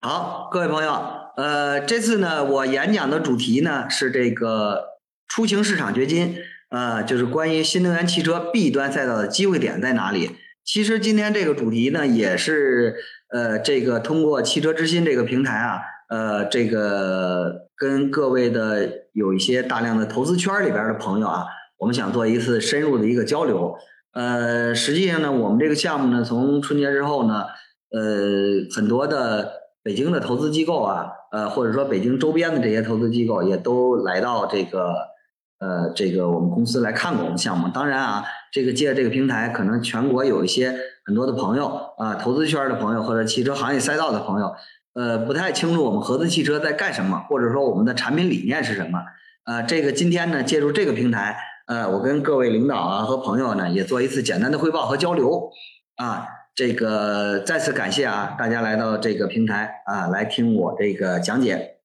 好，各位朋友，呃，这次呢，我演讲的主题呢是这个出行市场掘金，呃，就是关于新能源汽车 B 端赛道的机会点在哪里。其实今天这个主题呢，也是呃，这个通过汽车之心这个平台啊，呃，这个跟各位的有一些大量的投资圈里边的朋友啊，我们想做一次深入的一个交流。呃，实际上呢，我们这个项目呢，从春节之后呢，呃，很多的。北京的投资机构啊，呃，或者说北京周边的这些投资机构也都来到这个，呃，这个我们公司来看过我们项目。当然啊，这个借这个平台，可能全国有一些很多的朋友啊，投资圈的朋友或者汽车行业赛道的朋友，呃，不太清楚我们合资汽车在干什么，或者说我们的产品理念是什么。呃，这个今天呢，借助这个平台，呃，我跟各位领导啊和朋友呢，也做一次简单的汇报和交流啊。这个再次感谢啊，大家来到这个平台啊，来听我这个讲解。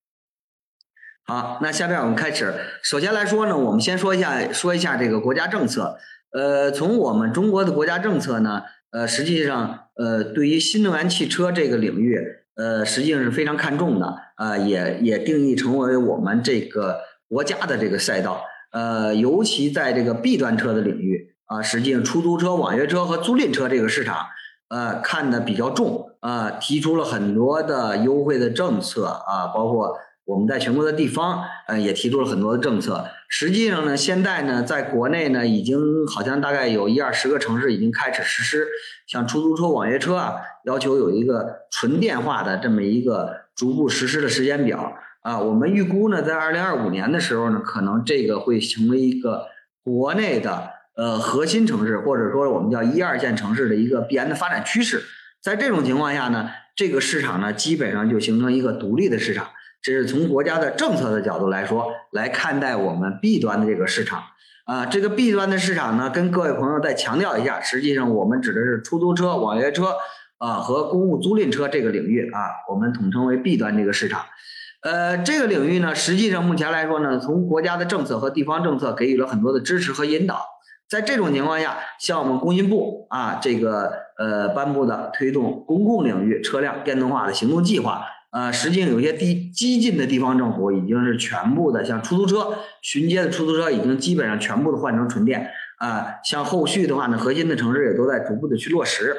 好，那下面我们开始。首先来说呢，我们先说一下说一下这个国家政策。呃，从我们中国的国家政策呢，呃，实际上呃，对于新能源汽车这个领域，呃，实际上是非常看重的啊，也也定义成为我们这个国家的这个赛道。呃，尤其在这个 B 端车的领域啊，实际上出租车、网约车和租赁车这个市场。呃，看的比较重啊，提出了很多的优惠的政策啊，包括我们在全国的地方，呃，也提出了很多的政策。实际上呢，现在呢，在国内呢，已经好像大概有一二十个城市已经开始实施，像出租车、网约车啊，要求有一个纯电化的这么一个逐步实施的时间表啊。我们预估呢，在二零二五年的时候呢，可能这个会成为一个国内的。呃，核心城市或者说我们叫一二线城市的一个必然的发展趋势，在这种情况下呢，这个市场呢基本上就形成一个独立的市场。这是从国家的政策的角度来说来看待我们 B 端的这个市场啊。这个 B 端的市场呢，跟各位朋友再强调一下，实际上我们指的是出租车、网约车啊和公务租赁车这个领域啊，我们统称为 B 端这个市场。呃，这个领域呢，实际上目前来说呢，从国家的政策和地方政策给予了很多的支持和引导。在这种情况下，像我们工信部啊，这个呃颁布的推动公共领域车辆电动化的行动计划，呃，实际上有些地激进的地方政府已经是全部的，像出租车巡街的出租车已经基本上全部的换成纯电啊，像后续的话呢，核心的城市也都在逐步的去落实。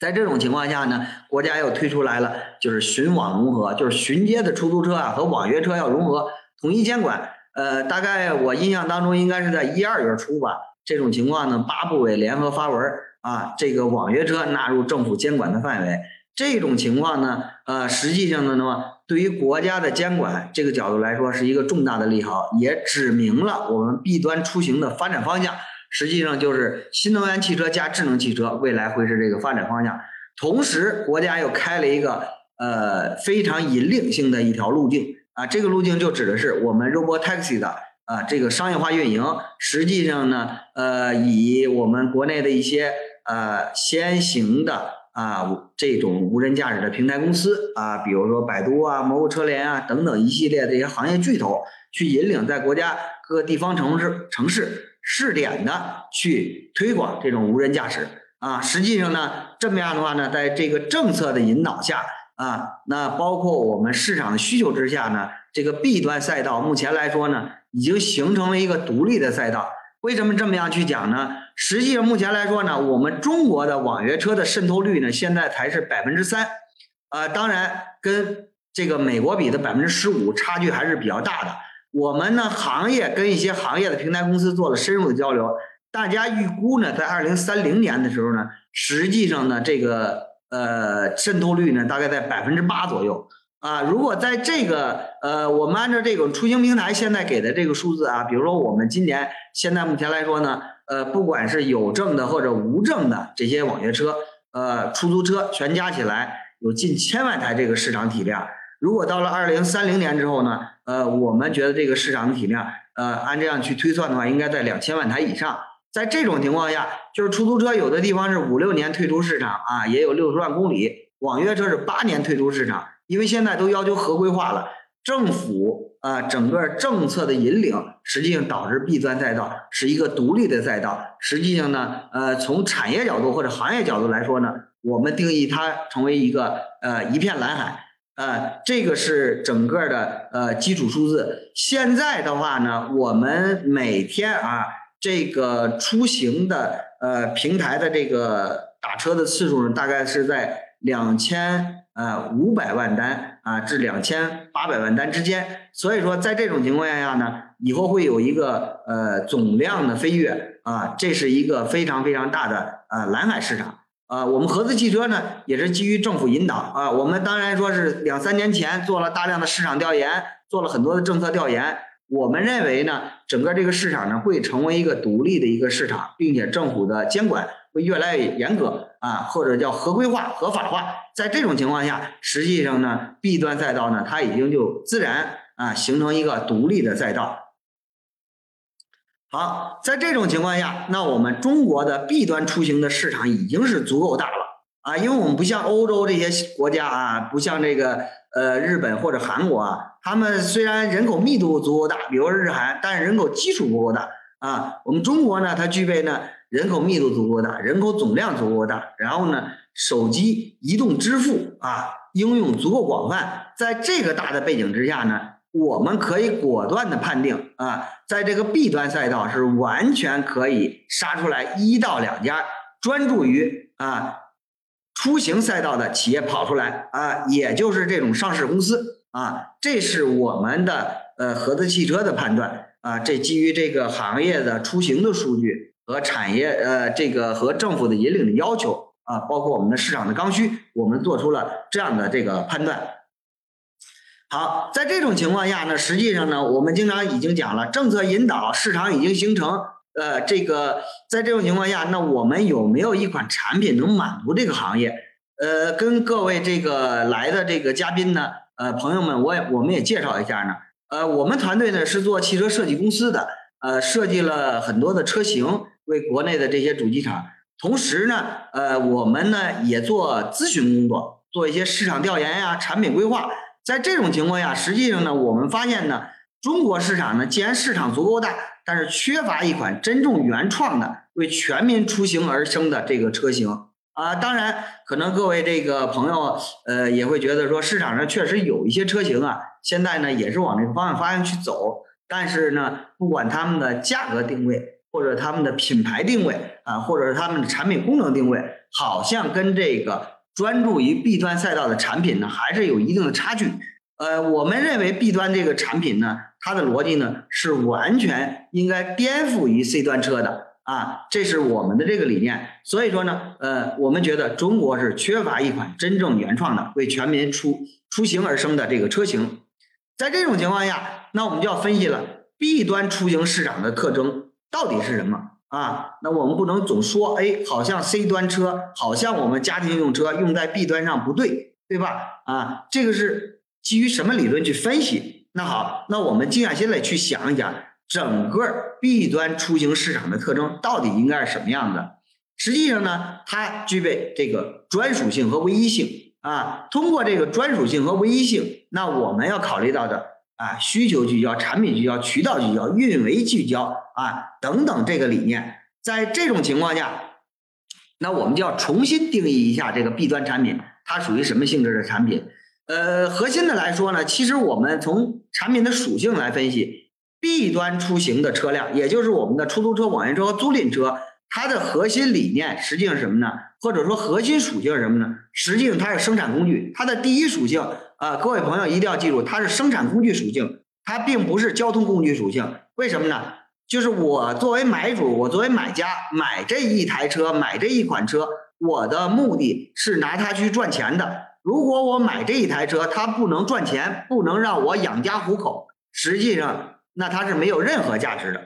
在这种情况下呢，国家又推出来了，就是巡网融合，就是巡街的出租车啊和网约车要融合，统一监管。呃，大概我印象当中应该是在一二月初吧。这种情况呢，八部委联合发文啊，这个网约车纳入政府监管的范围。这种情况呢，呃，实际上呢，那么对于国家的监管这个角度来说，是一个重大的利好，也指明了我们 B 端出行的发展方向。实际上就是新能源汽车加智能汽车，未来会是这个发展方向。同时，国家又开了一个呃非常引领性的一条路径啊，这个路径就指的是我们 Robotaxi 的。啊，这个商业化运营，实际上呢，呃，以我们国内的一些呃先行的啊这种无人驾驶的平台公司啊，比如说百度啊、蘑菇车联啊等等一系列这些行业巨头，去引领在国家各地方城市城市试点的去推广这种无人驾驶啊。实际上呢，这么样的话呢，在这个政策的引导下啊，那包括我们市场的需求之下呢，这个 B 端赛道目前来说呢。已经形成了一个独立的赛道。为什么这么样去讲呢？实际上，目前来说呢，我们中国的网约车的渗透率呢，现在才是百分之三，呃，当然跟这个美国比的百分之十五差距还是比较大的。我们呢，行业跟一些行业的平台公司做了深入的交流，大家预估呢，在二零三零年的时候呢，实际上呢，这个呃渗透率呢，大概在百分之八左右。啊，如果在这个呃，我们按照这种出行平台现在给的这个数字啊，比如说我们今年现在目前来说呢，呃，不管是有证的或者无证的这些网约车、呃出租车，全加起来有近千万台这个市场体量。如果到了二零三零年之后呢，呃，我们觉得这个市场的体量，呃，按这样去推算的话，应该在两千万台以上。在这种情况下，就是出租车有的地方是五六年退出市场啊，也有六十万公里；网约车是八年退出市场。因为现在都要求合规化了，政府啊整个政策的引领，实际上导致 B 端赛道是一个独立的赛道。实际上呢，呃，从产业角度或者行业角度来说呢，我们定义它成为一个呃一片蓝海。呃，这个是整个的呃基础数字。现在的话呢，我们每天啊，这个出行的呃平台的这个打车的次数呢，大概是在两千呃五百万单啊至两千八百万单之间。所以说，在这种情况下呢，以后会有一个呃总量的飞跃啊，这是一个非常非常大的呃蓝海市场。啊，我们合资汽车呢也是基于政府引导啊，我们当然说是两三年前做了大量的市场调研，做了很多的政策调研。我们认为呢，整个这个市场呢会成为一个独立的一个市场，并且政府的监管会越来越严格啊，或者叫合规化、合法化。在这种情况下，实际上呢，B 端赛道呢它已经就自然啊形成一个独立的赛道。好，在这种情况下，那我们中国的 B 端出行的市场已经是足够大了啊，因为我们不像欧洲这些国家啊，不像这个呃日本或者韩国啊，他们虽然人口密度足够大，比如日韩，但是人口基础不够大啊。我们中国呢，它具备呢人口密度足够大，人口总量足够大，然后呢手机移动支付啊应用足够广泛，在这个大的背景之下呢。我们可以果断的判定啊，在这个 B 端赛道是完全可以杀出来一到两家专注于啊出行赛道的企业跑出来啊，也就是这种上市公司啊，这是我们的呃合资汽车的判断啊，这基于这个行业的出行的数据和产业呃这个和政府的引领的要求啊，包括我们的市场的刚需，我们做出了这样的这个判断。好，在这种情况下呢，实际上呢，我们经常已经讲了，政策引导，市场已经形成。呃，这个在这种情况下，那我们有没有一款产品能满足这个行业？呃，跟各位这个来的这个嘉宾呢，呃，朋友们，我也我们也介绍一下呢。呃，我们团队呢是做汽车设计公司的，呃，设计了很多的车型为国内的这些主机厂，同时呢，呃，我们呢也做咨询工作，做一些市场调研呀，产品规划。在这种情况下，实际上呢，我们发现呢，中国市场呢，既然市场足够大，但是缺乏一款真正原创的为全民出行而生的这个车型啊。当然，可能各位这个朋友呃也会觉得说，市场上确实有一些车型啊，现在呢也是往这个方向方向去走，但是呢，不管他们的价格定位，或者他们的品牌定位啊，或者是他们的产品功能定位，好像跟这个。专注于 B 端赛道的产品呢，还是有一定的差距。呃，我们认为 B 端这个产品呢，它的逻辑呢是完全应该颠覆于 C 端车的啊，这是我们的这个理念。所以说呢，呃，我们觉得中国是缺乏一款真正原创的为全民出出行而生的这个车型。在这种情况下，那我们就要分析了 B 端出行市场的特征到底是什么。啊，那我们不能总说，哎，好像 C 端车，好像我们家庭用车用在 B 端上不对，对吧？啊，这个是基于什么理论去分析？那好，那我们静下心来去想一想，整个 B 端出行市场的特征到底应该是什么样的？实际上呢，它具备这个专属性和唯一性啊。通过这个专属性和唯一性，那我们要考虑到的。啊，需求聚焦、产品聚焦、渠道聚焦、运维聚焦啊，等等这个理念，在这种情况下，那我们就要重新定义一下这个 B 端产品，它属于什么性质的产品？呃，核心的来说呢，其实我们从产品的属性来分析，B 端出行的车辆，也就是我们的出租车、网约车和租赁车，它的核心理念实际上是什么呢？或者说核心属性是什么呢？实际上它是生产工具，它的第一属性。啊，各位朋友一定要记住，它是生产工具属性，它并不是交通工具属性。为什么呢？就是我作为买主，我作为买家买这一台车，买这一款车，我的目的是拿它去赚钱的。如果我买这一台车，它不能赚钱，不能让我养家糊口，实际上那它是没有任何价值的。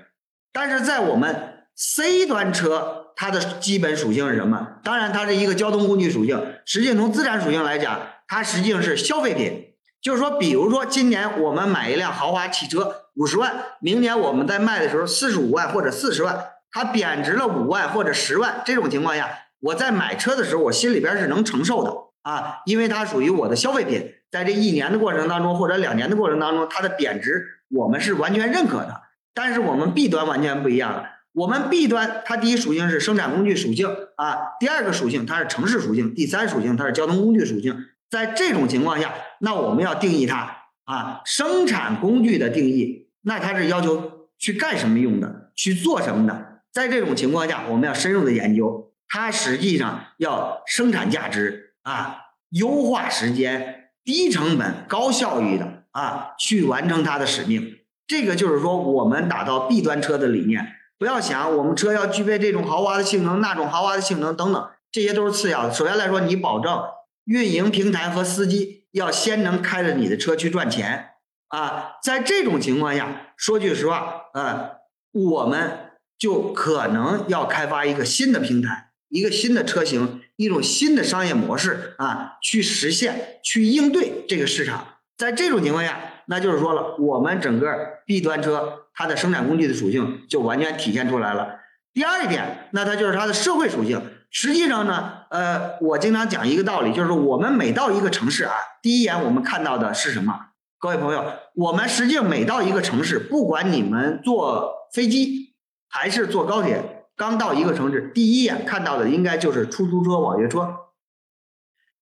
但是在我们 C 端车，它的基本属性是什么？当然，它是一个交通工具属性。实际从资产属性来讲。它实际上是消费品，就是说，比如说今年我们买一辆豪华汽车五十万，明年我们在卖的时候四十五万或者四十万，它贬值了五万或者十万，这种情况下，我在买车的时候我心里边是能承受的啊，因为它属于我的消费品，在这一年的过程当中或者两年的过程当中，它的贬值我们是完全认可的。但是我们 B 端完全不一样了，我们 B 端它第一属性是生产工具属性啊，第二个属性它是城市属性，第三属性它是交通工具属性。在这种情况下，那我们要定义它啊，生产工具的定义，那它是要求去干什么用的，去做什么的。在这种情况下，我们要深入的研究，它实际上要生产价值啊，优化时间，低成本、高效率的啊，去完成它的使命。这个就是说，我们打造 B 端车的理念，不要想我们车要具备这种豪华的性能、那种豪华的性能等等，这些都是次要的。首先来说，你保证运营平台和司机要先能开着你的车去赚钱啊。在这种情况下，说句实话，呃，我们就可能要开发一个新的平台，一个新的车型，一种新的商业模式啊，去实现、去应对这个市场。在这种情况下，那就是说了，我们整个 B 端车它的生产工具的属性就完全体现出来了。第二一点，那它就是它的社会属性。实际上呢，呃，我经常讲一个道理，就是我们每到一个城市啊，第一眼我们看到的是什么？各位朋友，我们实际上每到一个城市，不管你们坐飞机还是坐高铁，刚到一个城市，第一眼看到的应该就是出租车、网约车。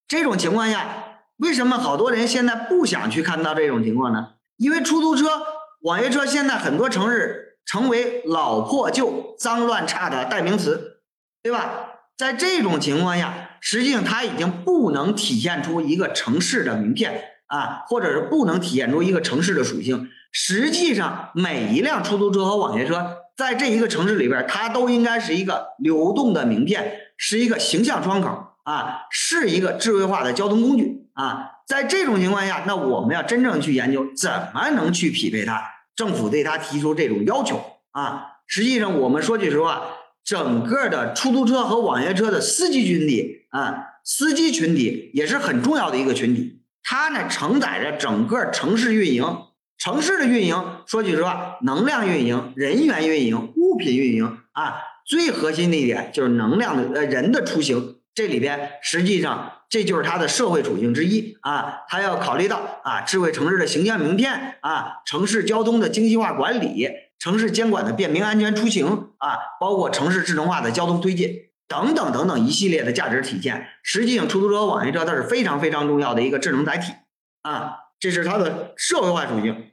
这种情况下。为什么好多人现在不想去看到这种情况呢？因为出租车、网约车现在很多城市成为老破旧、脏乱差的代名词，对吧？在这种情况下，实际上它已经不能体现出一个城市的名片啊，或者是不能体现出一个城市的属性。实际上，每一辆出租车和网约车在这一个城市里边，它都应该是一个流动的名片，是一个形象窗口啊，是一个智慧化的交通工具。啊，在这种情况下，那我们要真正去研究怎么能去匹配它，政府对它提出这种要求啊。实际上，我们说句实话，整个的出租车和网约车的司机群体啊，司机群体也是很重要的一个群体，它呢承载着整个城市运营，城市的运营，说句实话，能量运营、人员运营、物品运营啊，最核心的一点就是能量的呃人的出行，这里边实际上。这就是它的社会属性之一啊，它要考虑到啊智慧城市的形象名片啊，城市交通的精细化管理，城市监管的便民安全出行啊，包括城市智能化的交通推进等等等等一系列的价值体现。实际上，出租车、网约车它是非常非常重要的一个智能载体啊，这是它的社会化属性。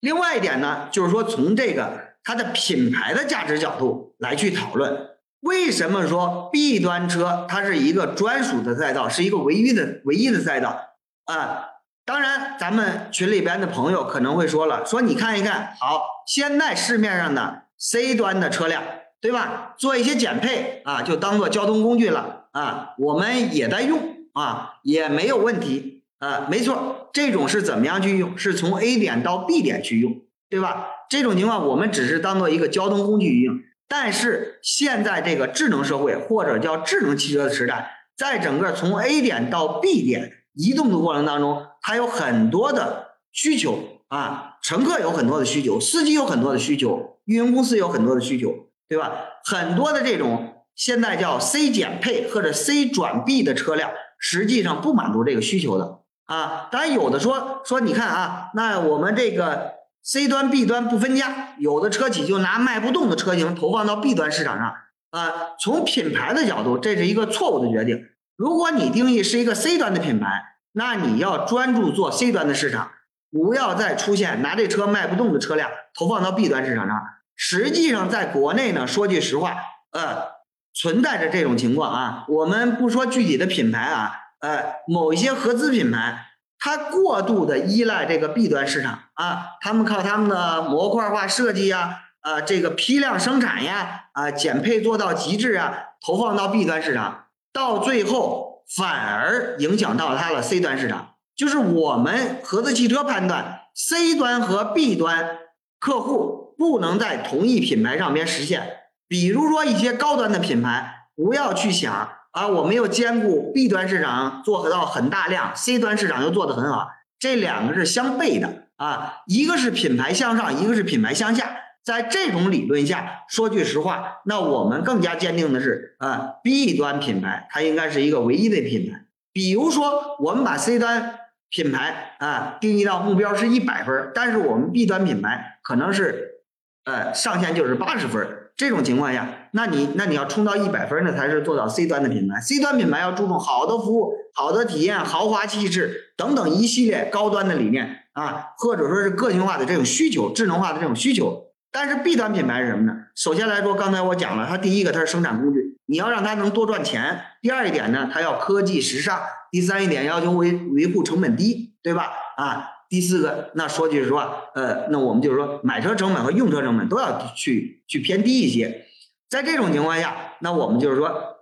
另外一点呢，就是说从这个它的品牌的价值角度来去讨论。为什么说 B 端车它是一个专属的赛道，是一个唯一的唯一的赛道啊？当然，咱们群里边的朋友可能会说了，说你看一看，好，现在市面上的 C 端的车辆，对吧？做一些减配啊，就当做交通工具了啊，我们也在用啊，也没有问题啊，没错，这种是怎么样去用？是从 A 点到 B 点去用，对吧？这种情况我们只是当做一个交通工具运用。但是现在这个智能社会或者叫智能汽车的时代，在整个从 A 点到 B 点移动的过程当中，它有很多的需求啊，乘客有很多的需求，司机有很多的需求，运营公司有很多的需求，对吧？很多的这种现在叫 C 减配或者 C 转 B 的车辆，实际上不满足这个需求的啊。当然有的说说，你看啊，那我们这个。C 端、B 端不分家，有的车企就拿卖不动的车型投放到 B 端市场上。啊，从品牌的角度，这是一个错误的决定。如果你定义是一个 C 端的品牌，那你要专注做 C 端的市场，不要再出现拿这车卖不动的车辆投放到 B 端市场上。实际上，在国内呢，说句实话，呃，存在着这种情况啊。我们不说具体的品牌啊，呃，某一些合资品牌。它过度的依赖这个 B 端市场啊，他们靠他们的模块化设计呀，啊，这个批量生产呀，啊，减配做到极致啊，投放到 B 端市场，到最后反而影响到它的 C 端市场。就是我们合资汽车判断，C 端和 B 端客户不能在同一品牌上边实现。比如说一些高端的品牌，不要去想。啊，我们又兼顾 B 端市场做到很大量，C 端市场又做得很好，这两个是相悖的啊，一个是品牌向上，一个是品牌向下。在这种理论下，说句实话，那我们更加坚定的是啊，B 端品牌它应该是一个唯一的品牌。比如说，我们把 C 端品牌啊定义到目标是一百分，但是我们 B 端品牌可能是呃上限就是八十分。这种情况下，那你那你要冲到一百分，那才是做到 C 端的品牌。C 端品牌要注重好的服务、好的体验、豪华气质等等一系列高端的理念啊，或者说是个性化的这种需求、智能化的这种需求。但是 B 端品牌是什么呢？首先来说，刚才我讲了，它第一个它是生产工具，你要让它能多赚钱。第二一点呢，它要科技时尚。第三一点要求维维护成本低，对吧？啊，第四个，那说句实话，呃，那我们就是说买车成本和用车成本都要去去偏低一些。在这种情况下，那我们就是说，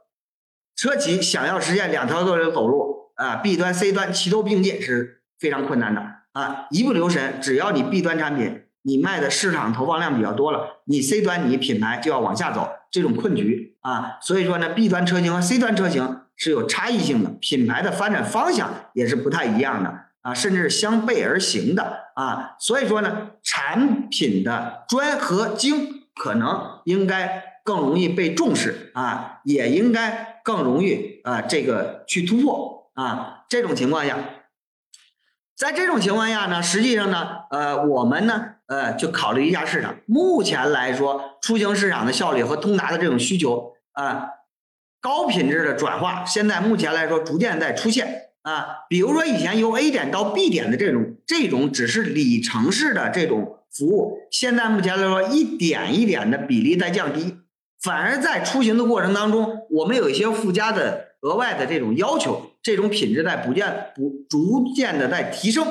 车企想要实现两条道路走路啊，B 端 C 端齐头并进是非常困难的啊，一不留神，只要你 B 端产品。你卖的市场投放量比较多了，你 C 端你品牌就要往下走，这种困局啊，所以说呢，B 端车型和 C 端车型是有差异性的，品牌的发展方向也是不太一样的啊，甚至是相背而行的啊，所以说呢，产品的专和精可能应该更容易被重视啊，也应该更容易啊这个去突破啊，这种情况下。在这种情况下呢，实际上呢，呃，我们呢，呃，就考虑一下市场。目前来说，出行市场的效率和通达的这种需求啊，高品质的转化，现在目前来说逐渐在出现啊。比如说以前由 A 点到 B 点的这种这种只是里程式的这种服务，现在目前来说一点一点的比例在降低，反而在出行的过程当中，我们有一些附加的额外的这种要求。这种品质在不见不逐渐的在提升，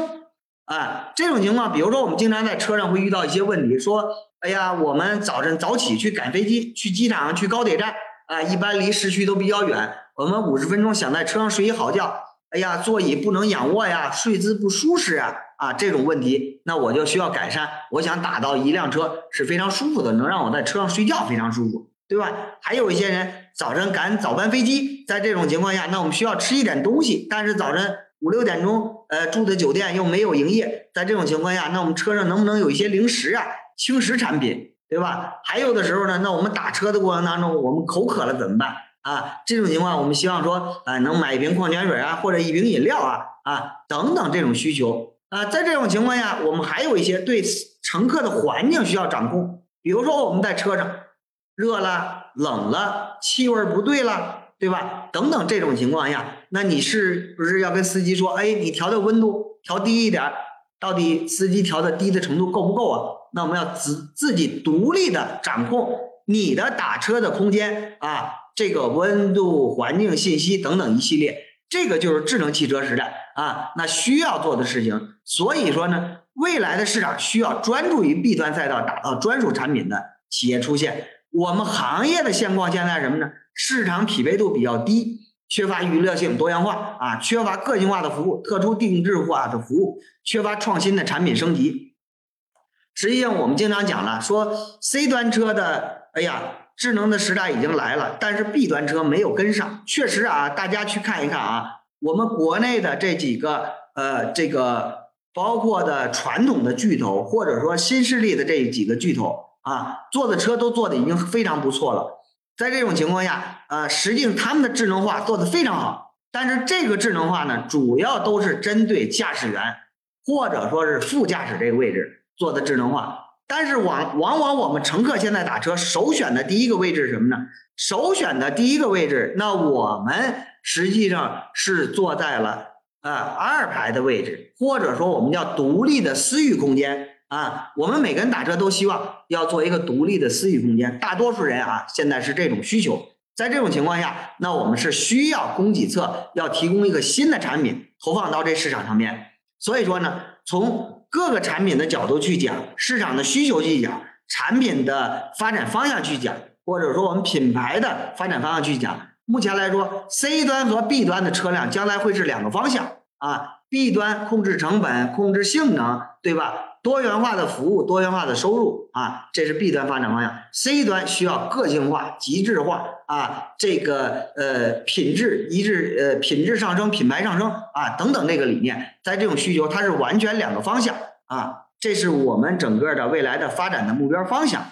啊，这种情况，比如说我们经常在车上会遇到一些问题，说，哎呀，我们早晨早起去赶飞机，去机场，去高铁站，啊，一般离市区都比较远，我们五十分钟想在车上睡一好觉，哎呀，座椅不能仰卧呀，睡姿不舒适啊，啊，这种问题，那我就需要改善，我想打造一辆车是非常舒服的，能让我在车上睡觉非常舒服。对吧？还有一些人早晨赶早班飞机，在这种情况下，那我们需要吃一点东西，但是早晨五六点钟，呃，住的酒店又没有营业，在这种情况下，那我们车上能不能有一些零食啊、轻食产品，对吧？还有的时候呢，那我们打车的过程当中，我们口渴了怎么办啊？这种情况，我们希望说，啊，能买一瓶矿泉水啊，或者一瓶饮料啊，啊，等等这种需求啊，在这种情况下，我们还有一些对乘客的环境需要掌控，比如说我们在车上。热了，冷了，气味不对了，对吧？等等这种情况下，那你是不是要跟司机说，哎，你调的温度调低一点？到底司机调的低的程度够不够啊？那我们要自自己独立的掌控你的打车的空间啊，这个温度、环境信息等等一系列，这个就是智能汽车时代啊，那需要做的事情。所以说呢，未来的市场需要专注于 B 端赛道打造专属产品的企业出现。我们行业的现况现在什么呢？市场匹配度比较低，缺乏娱乐性、多样化啊，缺乏个性化的服务、特殊定制化的服务，缺乏创新的产品升级。实际上，我们经常讲了，说 C 端车的，哎呀，智能的时代已经来了，但是 B 端车没有跟上。确实啊，大家去看一看啊，我们国内的这几个，呃，这个包括的传统的巨头，或者说新势力的这几个巨头。啊，做的车都做的已经非常不错了，在这种情况下，呃，实际上他们的智能化做的非常好，但是这个智能化呢，主要都是针对驾驶员或者说是副驾驶这个位置做的智能化，但是往往往我们乘客现在打车首选的第一个位置是什么呢？首选的第一个位置，那我们实际上是坐在了啊二排的位置，或者说我们叫独立的私域空间。啊，我们每个人打车都希望要做一个独立的私域空间。大多数人啊，现在是这种需求。在这种情况下，那我们是需要供给侧要提供一个新的产品投放到这市场上面。所以说呢，从各个产品的角度去讲，市场的需求去讲，产品的发展方向去讲，或者说我们品牌的发展方向去讲。目前来说，C 端和 B 端的车辆将来会是两个方向啊。B 端控制成本、控制性能，对吧？多元化的服务，多元化的收入啊，这是 B 端发展方向。C 端需要个性化、极致化啊，这个呃品质一致呃品质上升、品牌上升啊等等那个理念，在这种需求它是完全两个方向啊，这是我们整个的未来的发展的目标方向。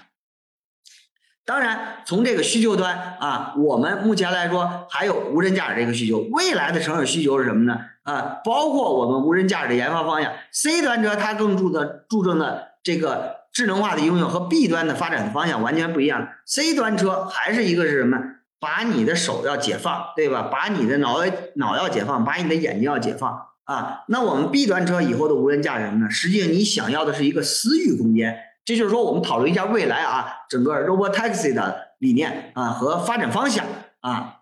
当然，从这个需求端啊，我们目前来说还有无人驾驶这个需求。未来的城市需求是什么呢？啊，包括我们无人驾驶的研发方向，C 端车它更注的注重的这个智能化的应用和 B 端的发展的方向完全不一样。C 端车还是一个是什么？把你的手要解放，对吧？把你的脑脑要解放，把你的眼睛要解放啊。那我们 B 端车以后的无人驾驶呢？实际上你想要的是一个私域空间。这就是说，我们讨论一下未来啊，整个 robotaxi 的理念啊和发展方向啊。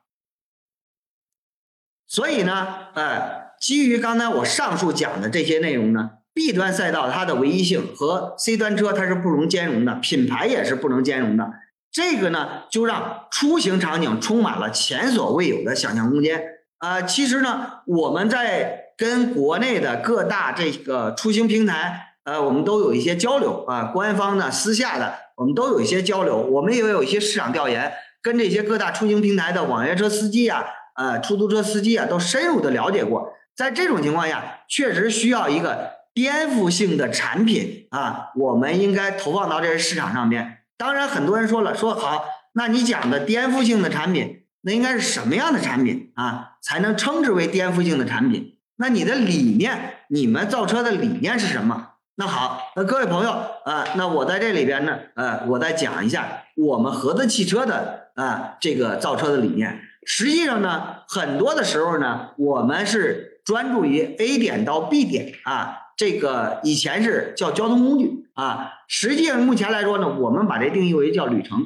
所以呢，呃，基于刚才我上述讲的这些内容呢，B 端赛道它的唯一性和 C 端车它是不容兼容的，品牌也是不能兼容的。这个呢，就让出行场景充满了前所未有的想象空间啊。其实呢，我们在跟国内的各大这个出行平台。呃，我们都有一些交流啊，官方的、私下的，我们都有一些交流。我们也有一些市场调研，跟这些各大出行平台的网约车司机啊、呃，出租车司机啊，都深入的了解过。在这种情况下，确实需要一个颠覆性的产品啊，我们应该投放到这个市场上面。当然，很多人说了，说好，那你讲的颠覆性的产品，那应该是什么样的产品啊，才能称之为颠覆性的产品？那你的理念，你们造车的理念是什么？那好，那各位朋友啊，那我在这里边呢，呃，我再讲一下我们合资汽车的啊这个造车的理念。实际上呢，很多的时候呢，我们是专注于 A 点到 B 点啊，这个以前是叫交通工具啊，实际上目前来说呢，我们把这定义为叫旅程，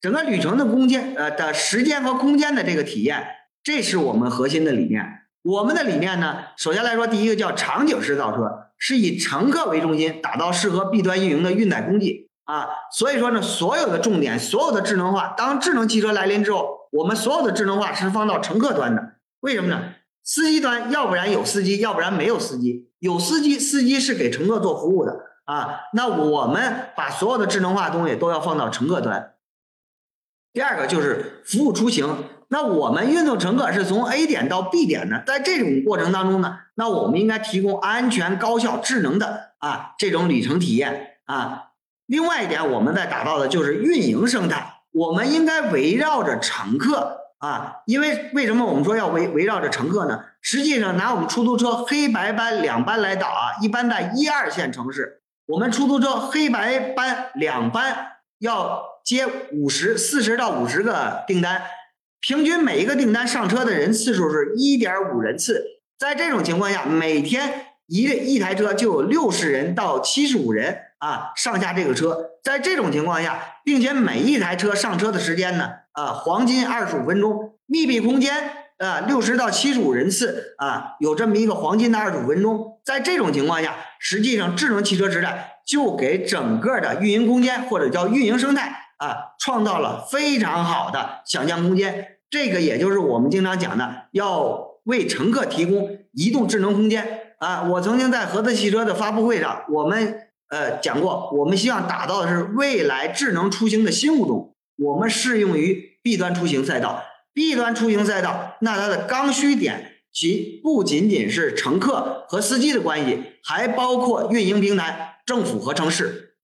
整个旅程的空间呃的时间和空间的这个体验，这是我们核心的理念。我们的理念呢，首先来说，第一个叫场景式造车。是以乘客为中心，打造适合 B 端运营的运载工具啊，所以说呢，所有的重点，所有的智能化，当智能汽车来临之后，我们所有的智能化是放到乘客端的。为什么呢？司机端要不然有司机，要不然没有司机。有司机，司机是给乘客做服务的啊。那我们把所有的智能化东西都要放到乘客端。第二个就是服务出行。那我们运送乘客是从 A 点到 B 点呢，在这种过程当中呢，那我们应该提供安全、高效、智能的啊这种旅程体验啊。另外一点，我们在打造的就是运营生态，我们应该围绕着乘客啊，因为为什么我们说要围围绕着乘客呢？实际上，拿我们出租车黑白班两班来导啊，一般在一二线城市，我们出租车黑白班两班要接五十四十到五十个订单。平均每一个订单上车的人次数是一点五人次，在这种情况下，每天一一台车就有六十人到七十五人啊上下这个车。在这种情况下，并且每一台车上车的时间呢啊黄金二十五分钟，密闭空间啊六十到七十五人次啊有这么一个黄金的二十五分钟。在这种情况下，实际上智能汽车时代就给整个的运营空间或者叫运营生态。啊，创造了非常好的想象空间。这个也就是我们经常讲的，要为乘客提供移动智能空间啊。我曾经在合资汽车的发布会上，我们呃讲过，我们希望打造的是未来智能出行的新物种。我们适用于 B 端出行赛道，B 端出行赛道，那它的刚需点其不仅仅是乘客和司机的关系，还包括运营平台、政府和城市，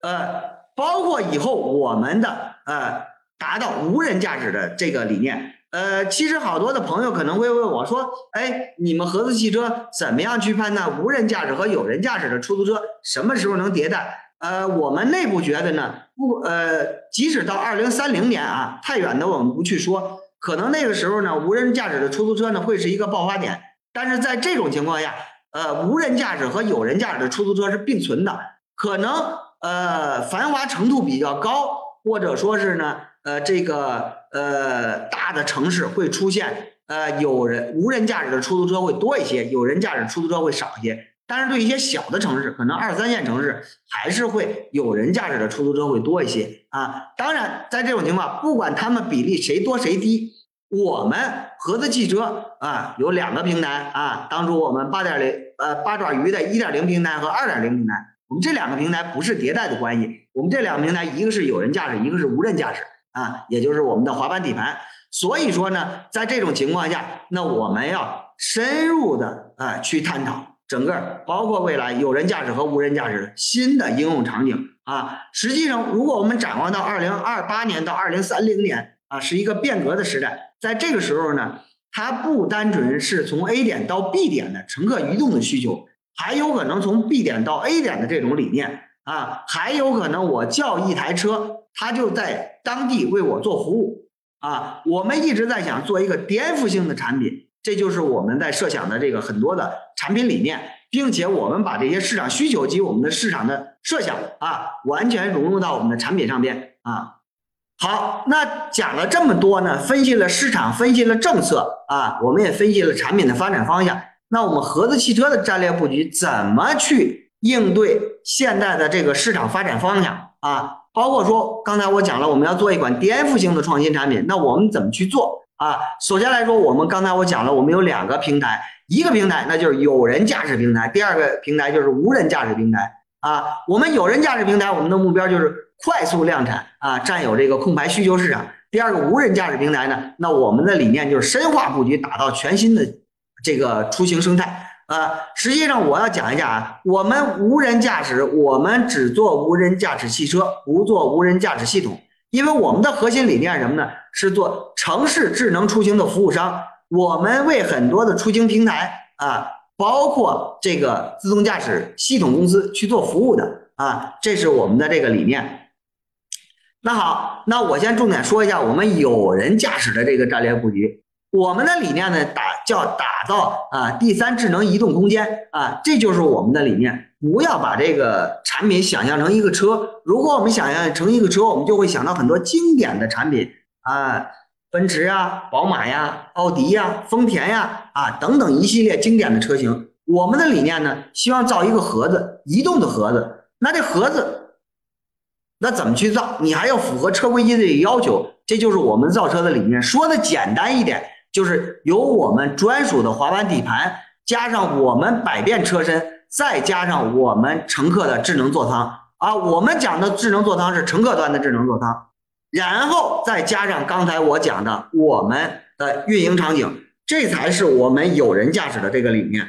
呃。包括以后我们的呃达到无人驾驶的这个理念，呃，其实好多的朋友可能会问我说，哎，你们合资汽车怎么样去判断无人驾驶和有人驾驶的出租车什么时候能迭代？呃，我们内部觉得呢，不，呃，即使到二零三零年啊，太远的我们不去说，可能那个时候呢，无人驾驶的出租车呢会是一个爆发点，但是在这种情况下，呃，无人驾驶和有人驾驶的出租车是并存的，可能。呃，繁华程度比较高，或者说是呢，呃，这个呃大的城市会出现呃有人无人驾驶的出租车会多一些，有人驾驶出租车会少一些。但是对一些小的城市，可能二三线城市还是会有人驾驶的出租车会多一些啊。当然，在这种情况，不管他们比例谁多谁低，我们合资汽车啊有两个平台啊，当初我们八点零呃八爪鱼的一点零平台和二点零平台。我们这两个平台不是迭代的关系，我们这两个平台一个是有人驾驶，一个是无人驾驶啊，也就是我们的滑板底盘。所以说呢，在这种情况下，那我们要深入的啊去探讨整个包括未来有人驾驶和无人驾驶新的应用场景啊。实际上，如果我们展望到二零二八年到二零三零年啊，是一个变革的时代，在这个时候呢，它不单纯是从 A 点到 B 点的乘客移动的需求。还有可能从 B 点到 A 点的这种理念啊，还有可能我叫一台车，它就在当地为我做服务啊，我们一直在想做一个颠覆性的产品，这就是我们在设想的这个很多的产品理念，并且我们把这些市场需求及我们的市场的设想啊，完全融入到我们的产品上边啊。好，那讲了这么多呢，分析了市场，分析了政策啊，我们也分析了产品的发展方向。那我们合资汽车的战略布局怎么去应对现在的这个市场发展方向啊？包括说刚才我讲了，我们要做一款颠覆性的创新产品，那我们怎么去做啊？首先来说，我们刚才我讲了，我们有两个平台，一个平台那就是有人驾驶平台，第二个平台就是无人驾驶平台啊。我们有人驾驶平台，我们的目标就是。快速量产啊，占有这个空白需求市场。第二个无人驾驶平台呢，那我们的理念就是深化布局，打造全新的这个出行生态啊。实际上我要讲一下啊，我们无人驾驶，我们只做无人驾驶汽车，不做无人驾驶系统，因为我们的核心理念什么呢？是做城市智能出行的服务商。我们为很多的出行平台啊，包括这个自动驾驶系统公司去做服务的啊，这是我们的这个理念。那好，那我先重点说一下我们有人驾驶的这个战略布局。我们的理念呢，打叫打造啊第三智能移动空间啊，这就是我们的理念。不要把这个产品想象成一个车。如果我们想象成一个车，我们就会想到很多经典的产品啊，奔驰呀、宝马呀、奥迪呀、丰田呀啊等等一系列经典的车型。我们的理念呢，希望造一个盒子，移动的盒子。那这盒子。那怎么去造？你还要符合车规机的要求，这就是我们造车的理念。说的简单一点，就是有我们专属的滑板底盘，加上我们百变车身，再加上我们乘客的智能座舱啊。我们讲的智能座舱是乘客端的智能座舱，然后再加上刚才我讲的我们的运营场景，这才是我们有人驾驶的这个理念。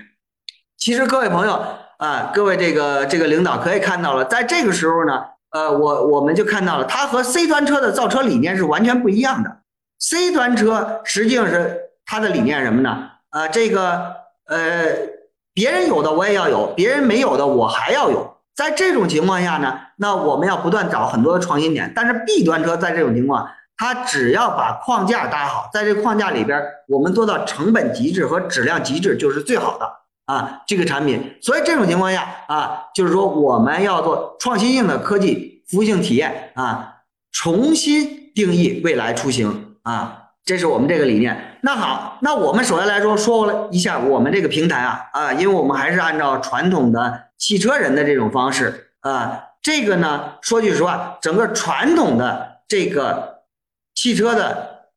其实各位朋友啊，各位这个这个领导可以看到了，在这个时候呢。呃，我我们就看到了，它和 C 端车的造车理念是完全不一样的。C 端车实际上是它的理念什么呢？呃，这个呃，别人有的我也要有，别人没有的我还要有。在这种情况下呢，那我们要不断找很多的创新点。但是 B 端车在这种情况，它只要把框架搭好，在这框架里边，我们做到成本极致和质量极致就是最好的。啊，这个产品，所以这种情况下啊，就是说我们要做创新性的科技服务性体验啊，重新定义未来出行啊，这是我们这个理念。那好，那我们首先来说说了一下我们这个平台啊啊，因为我们还是按照传统的汽车人的这种方式啊，这个呢，说句实话，整个传统的这个汽车的，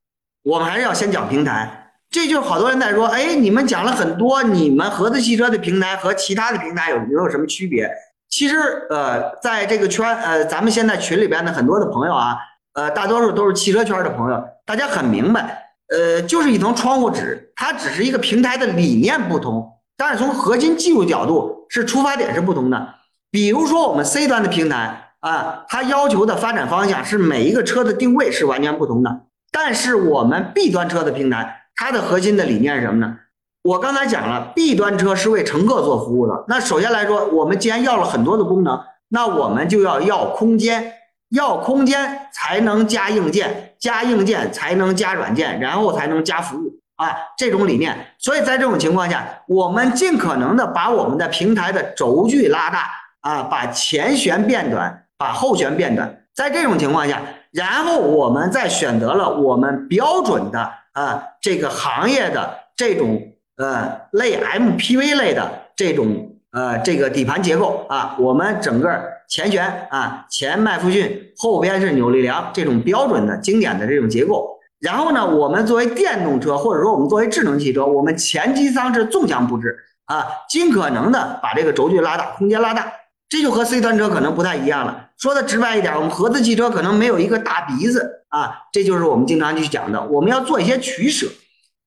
我们还是要先讲平台。这就是好多人在说，哎，你们讲了很多，你们合资汽车的平台和其他的平台有没有什么区别？其实，呃，在这个圈，呃，咱们现在群里边的很多的朋友啊，呃，大多数都是汽车圈的朋友，大家很明白，呃，就是一层窗户纸，它只是一个平台的理念不同，但是从核心技术角度是出发点是不同的。比如说我们 C 端的平台啊，它要求的发展方向是每一个车的定位是完全不同的，但是我们 B 端车的平台。它的核心的理念是什么呢？我刚才讲了，B 端车是为乘客做服务的。那首先来说，我们既然要了很多的功能，那我们就要要空间，要空间才能加硬件，加硬件才能加软件，然后才能加服务啊，这种理念。所以在这种情况下，我们尽可能的把我们的平台的轴距拉大啊，把前悬变短，把后悬变短。在这种情况下，然后我们再选择了我们标准的。啊，这个行业的这种呃类 MPV 类的这种呃这个底盘结构啊，我们整个前悬啊前麦弗逊，后边是扭力梁这种标准的经典的这种结构。然后呢，我们作为电动车或者说我们作为智能汽车，我们前机舱是纵向布置啊，尽可能的把这个轴距拉大，空间拉大。这就和 C 端车可能不太一样了。说的直白一点，我们合资汽车可能没有一个大鼻子啊，这就是我们经常去讲的。我们要做一些取舍。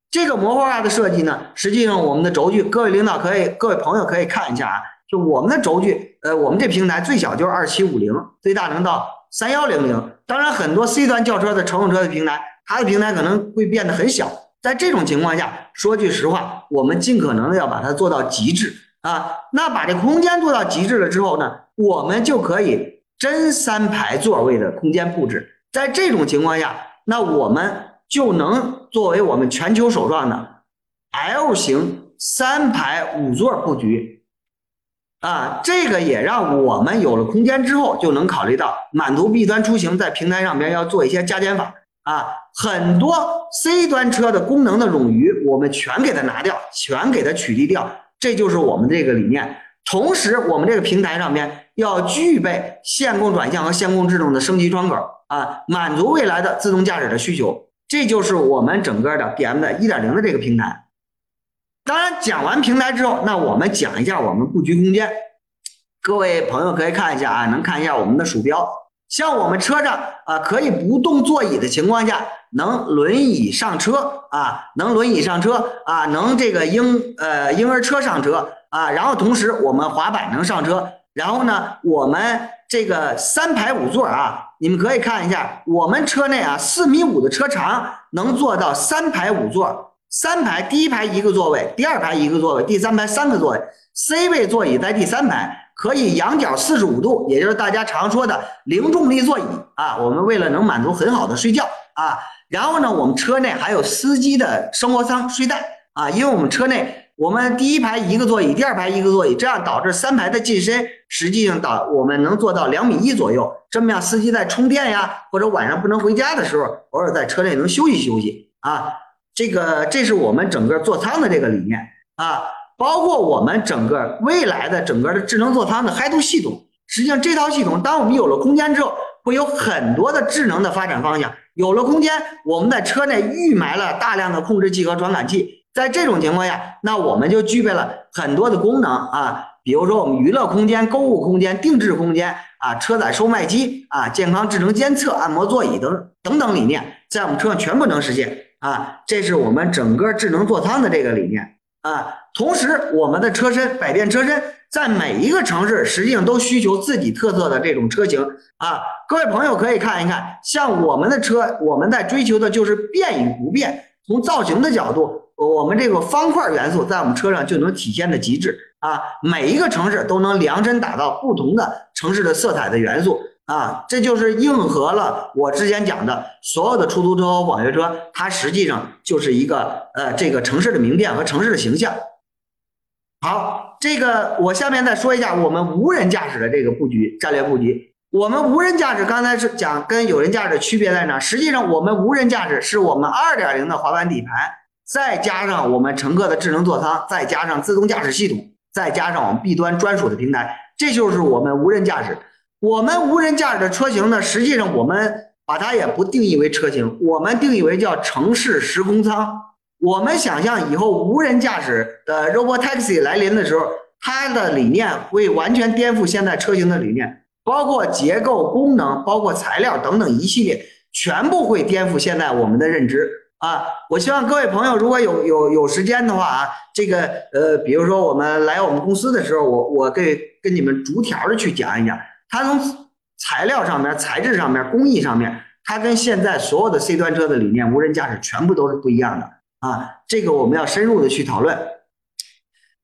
这个模块化的设计呢，实际上我们的轴距，各位领导可以，各位朋友可以看一下啊。就我们的轴距，呃，我们这平台最小就是二七五零，最大能到三幺零零。当然，很多 C 端轿车的乘用车的平台，它的平台可能会变得很小。在这种情况下，说句实话，我们尽可能的要把它做到极致。啊，那把这空间做到极致了之后呢，我们就可以真三排座位的空间布置。在这种情况下，那我们就能作为我们全球首创的 L 型三排五座布局啊，这个也让我们有了空间之后，就能考虑到满足 B 端出行在平台上边要做一些加减法啊，很多 C 端车的功能的冗余，我们全给它拿掉，全给它取缔掉，这就是我们这个理念。同时，我们这个平台上面要具备线控转向和线控制动的升级窗口啊，满足未来的自动驾驶的需求。这就是我们整个的 BM 的一点零的这个平台。当然，讲完平台之后，那我们讲一下我们布局空间。各位朋友可以看一下啊，能看一下我们的鼠标。像我们车上啊，可以不动座椅的情况下，能轮椅上车啊，能轮椅上车啊，能这个婴呃婴儿车上车。啊，然后同时我们滑板能上车，然后呢，我们这个三排五座啊，你们可以看一下，我们车内啊四米五的车长能做到三排五座，三排第一排一个座位，第二排一个座位，第三排三个座位，C 位座椅在第三排，可以仰角四十五度，也就是大家常说的零重力座椅啊。我们为了能满足很好的睡觉啊，然后呢，我们车内还有司机的生活舱睡袋啊，因为我们车内。我们第一排一个座椅，第二排一个座椅，这样导致三排的进深实际上导我们能做到两米一左右。这么样，司机在充电呀，或者晚上不能回家的时候，偶尔在车内能休息休息啊。这个这是我们整个座舱的这个理念啊，包括我们整个未来的整个的智能座舱的嗨度系统。实际上，这套系统当我们有了空间之后，会有很多的智能的发展方向。有了空间，我们在车内预埋了大量的控制器和传感器。在这种情况下，那我们就具备了很多的功能啊，比如说我们娱乐空间、购物空间、定制空间啊、车载售卖机啊、健康智能监测、按摩座椅等等等理念，在我们车上全部能实现啊。这是我们整个智能座舱的这个理念啊。同时，我们的车身百变车身，在每一个城市实际上都需求自己特色的这种车型啊。各位朋友可以看一看，像我们的车，我们在追求的就是变与不变。从造型的角度。我们这个方块元素在我们车上就能体现的极致啊！每一个城市都能量身打造不同的城市的色彩的元素啊！这就是应和了我之前讲的所有的出租车和网约车，它实际上就是一个呃这个城市的名片和城市的形象。好，这个我下面再说一下我们无人驾驶的这个布局战略布局。我们无人驾驶刚才是讲跟有人驾驶区别在哪？实际上我们无人驾驶是我们二点零的滑板底盘。再加上我们乘客的智能座舱，再加上自动驾驶系统，再加上我们 B 端专属的平台，这就是我们无人驾驶。我们无人驾驶的车型呢，实际上我们把它也不定义为车型，我们定义为叫城市时空舱。我们想象以后无人驾驶的 Robotaxi 来临的时候，它的理念会完全颠覆现在车型的理念，包括结构、功能、包括材料等等一系列，全部会颠覆现在我们的认知。啊，我希望各位朋友如果有有有时间的话啊，这个呃，比如说我们来我们公司的时候，我我给跟你们逐条的去讲一讲，它从材料上面、材质上面、工艺上面，它跟现在所有的 C 端车的理念、无人驾驶全部都是不一样的啊。这个我们要深入的去讨论。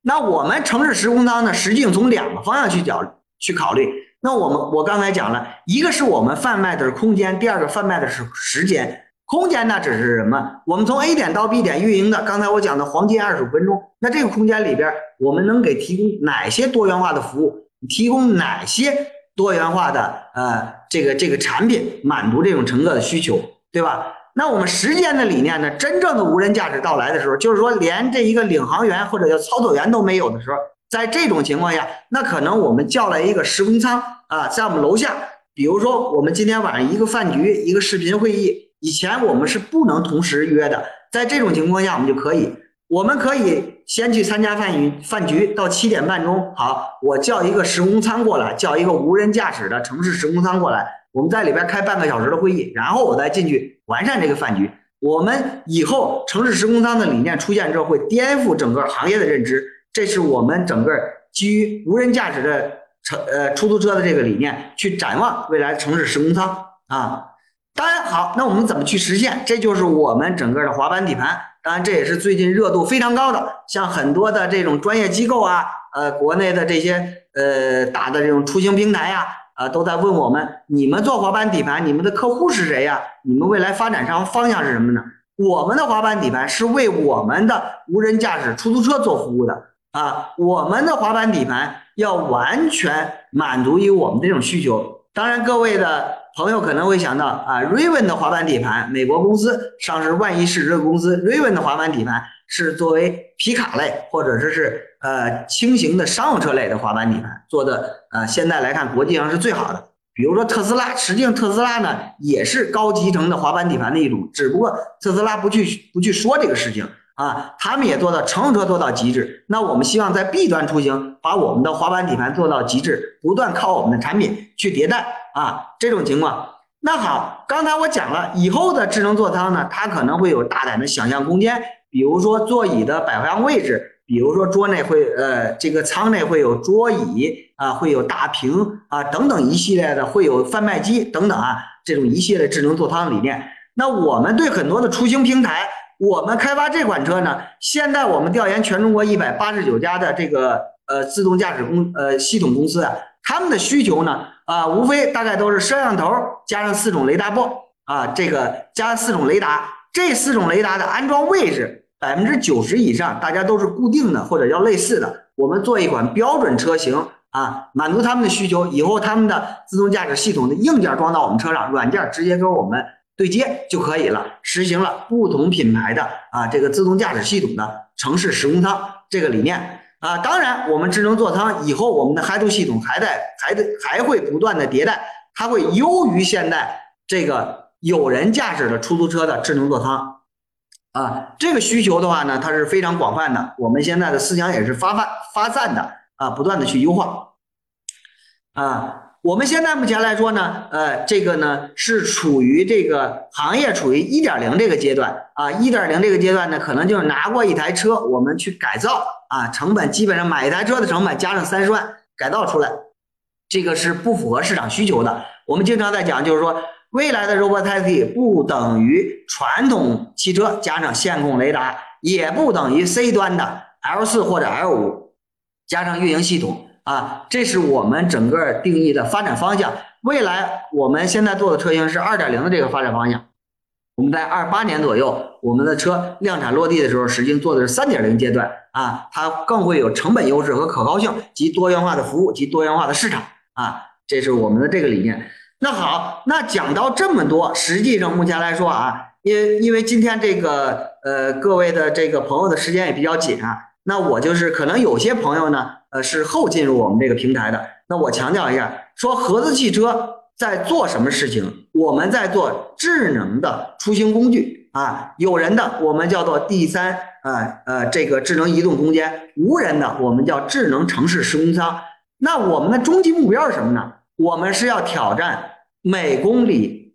那我们城市时空舱呢，实际上从两个方向去角去考虑。那我们我刚才讲了一个是我们贩卖的是空间，第二个贩卖的是时间。空间那只是什么？我们从 A 点到 B 点运营的，刚才我讲的黄金二十五分钟。那这个空间里边，我们能给提供哪些多元化的服务？提供哪些多元化的呃这个这个产品，满足这种乘客的需求，对吧？那我们时间的理念呢？真正的无人驾驶到来的时候，就是说连这一个领航员或者叫操作员都没有的时候，在这种情况下，那可能我们叫来一个时空舱啊，在我们楼下，比如说我们今天晚上一个饭局，一个视频会议。以前我们是不能同时约的，在这种情况下，我们就可以，我们可以先去参加饭局，饭局到七点半钟，好，我叫一个时空舱过来，叫一个无人驾驶的城市时空舱过来，我们在里边开半个小时的会议，然后我再进去完善这个饭局。我们以后城市时空舱的理念出现之后，会颠覆整个行业的认知，这是我们整个基于无人驾驶的城呃出租车的这个理念去展望未来城市时空舱啊。当然好，那我们怎么去实现？这就是我们整个的滑板底盘。当然，这也是最近热度非常高的，像很多的这种专业机构啊，呃，国内的这些呃大的这种出行平台呀，啊，都在问我们：你们做滑板底盘，你们的客户是谁呀？你们未来发展上方向是什么呢？我们的滑板底盘是为我们的无人驾驶出租车做服务的啊，我们的滑板底盘要完全满足于我们这种需求。当然，各位的朋友可能会想到啊，Raven 的滑板底盘，美国公司上市万亿市值的公司，Raven 的滑板底盘是作为皮卡类或者说是呃轻型的商用车类的滑板底盘做的，呃，现在来看国际上是最好的。比如说特斯拉，实际上特斯拉呢也是高集成的滑板底盘的一种，只不过特斯拉不去不去说这个事情啊，他们也做到乘用车做到极致。那我们希望在 B 端出行，把我们的滑板底盘做到极致，不断靠我们的产品去迭代啊，这种情况。那好，刚才我讲了以后的智能座舱呢，它可能会有大胆的想象空间，比如说座椅的摆放位置。比如说桌内会呃这个舱内会有桌椅啊，会有大屏啊等等一系列的会有贩卖机等等啊这种一系列智能座舱理念。那我们对很多的出行平台，我们开发这款车呢，现在我们调研全中国一百八十九家的这个呃自动驾驶公呃系统公司啊，他们的需求呢啊无非大概都是摄像头加上四种雷达波啊这个加四种雷达，这四种雷达的安装位置。百分之九十以上，大家都是固定的或者叫类似的。我们做一款标准车型啊，满足他们的需求。以后他们的自动驾驶系统的硬件装到我们车上，软件直接跟我们对接就可以了。实行了不同品牌的啊这个自动驾驶系统的城市时空舱这个理念啊。当然，我们智能座舱以后我们的 h 度系统还在还得还会不断的迭代，它会优于现在这个有人驾驶的出租车的智能座舱。啊，这个需求的话呢，它是非常广泛的。我们现在的思想也是发发发散的啊，不断的去优化。啊，我们现在目前来说呢，呃，这个呢是处于这个行业处于一点零这个阶段啊，一点零这个阶段呢，可能就是拿过一台车，我们去改造啊，成本基本上买一台车的成本加上三十万改造出来，这个是不符合市场需求的。我们经常在讲，就是说。未来的 Robotaxi 不等于传统汽车加上线控雷达，也不等于 C 端的 L 四或者 L 五加上运营系统啊，这是我们整个定义的发展方向。未来我们现在做的车型是二点零的这个发展方向，我们在二八年左右，我们的车量产落地的时候，实际做的是三点零阶段啊，它更会有成本优势和可靠性及多元化的服务及多元化的市场啊，这是我们的这个理念。那好，那讲到这么多，实际上目前来说啊，因为因为今天这个呃各位的这个朋友的时间也比较紧啊，那我就是可能有些朋友呢，呃是后进入我们这个平台的，那我强调一下，说合资汽车在做什么事情？我们在做智能的出行工具啊，有人的我们叫做第三呃呃这个智能移动空间，无人的我们叫智能城市时空舱。那我们的终极目标是什么呢？我们是要挑战每公里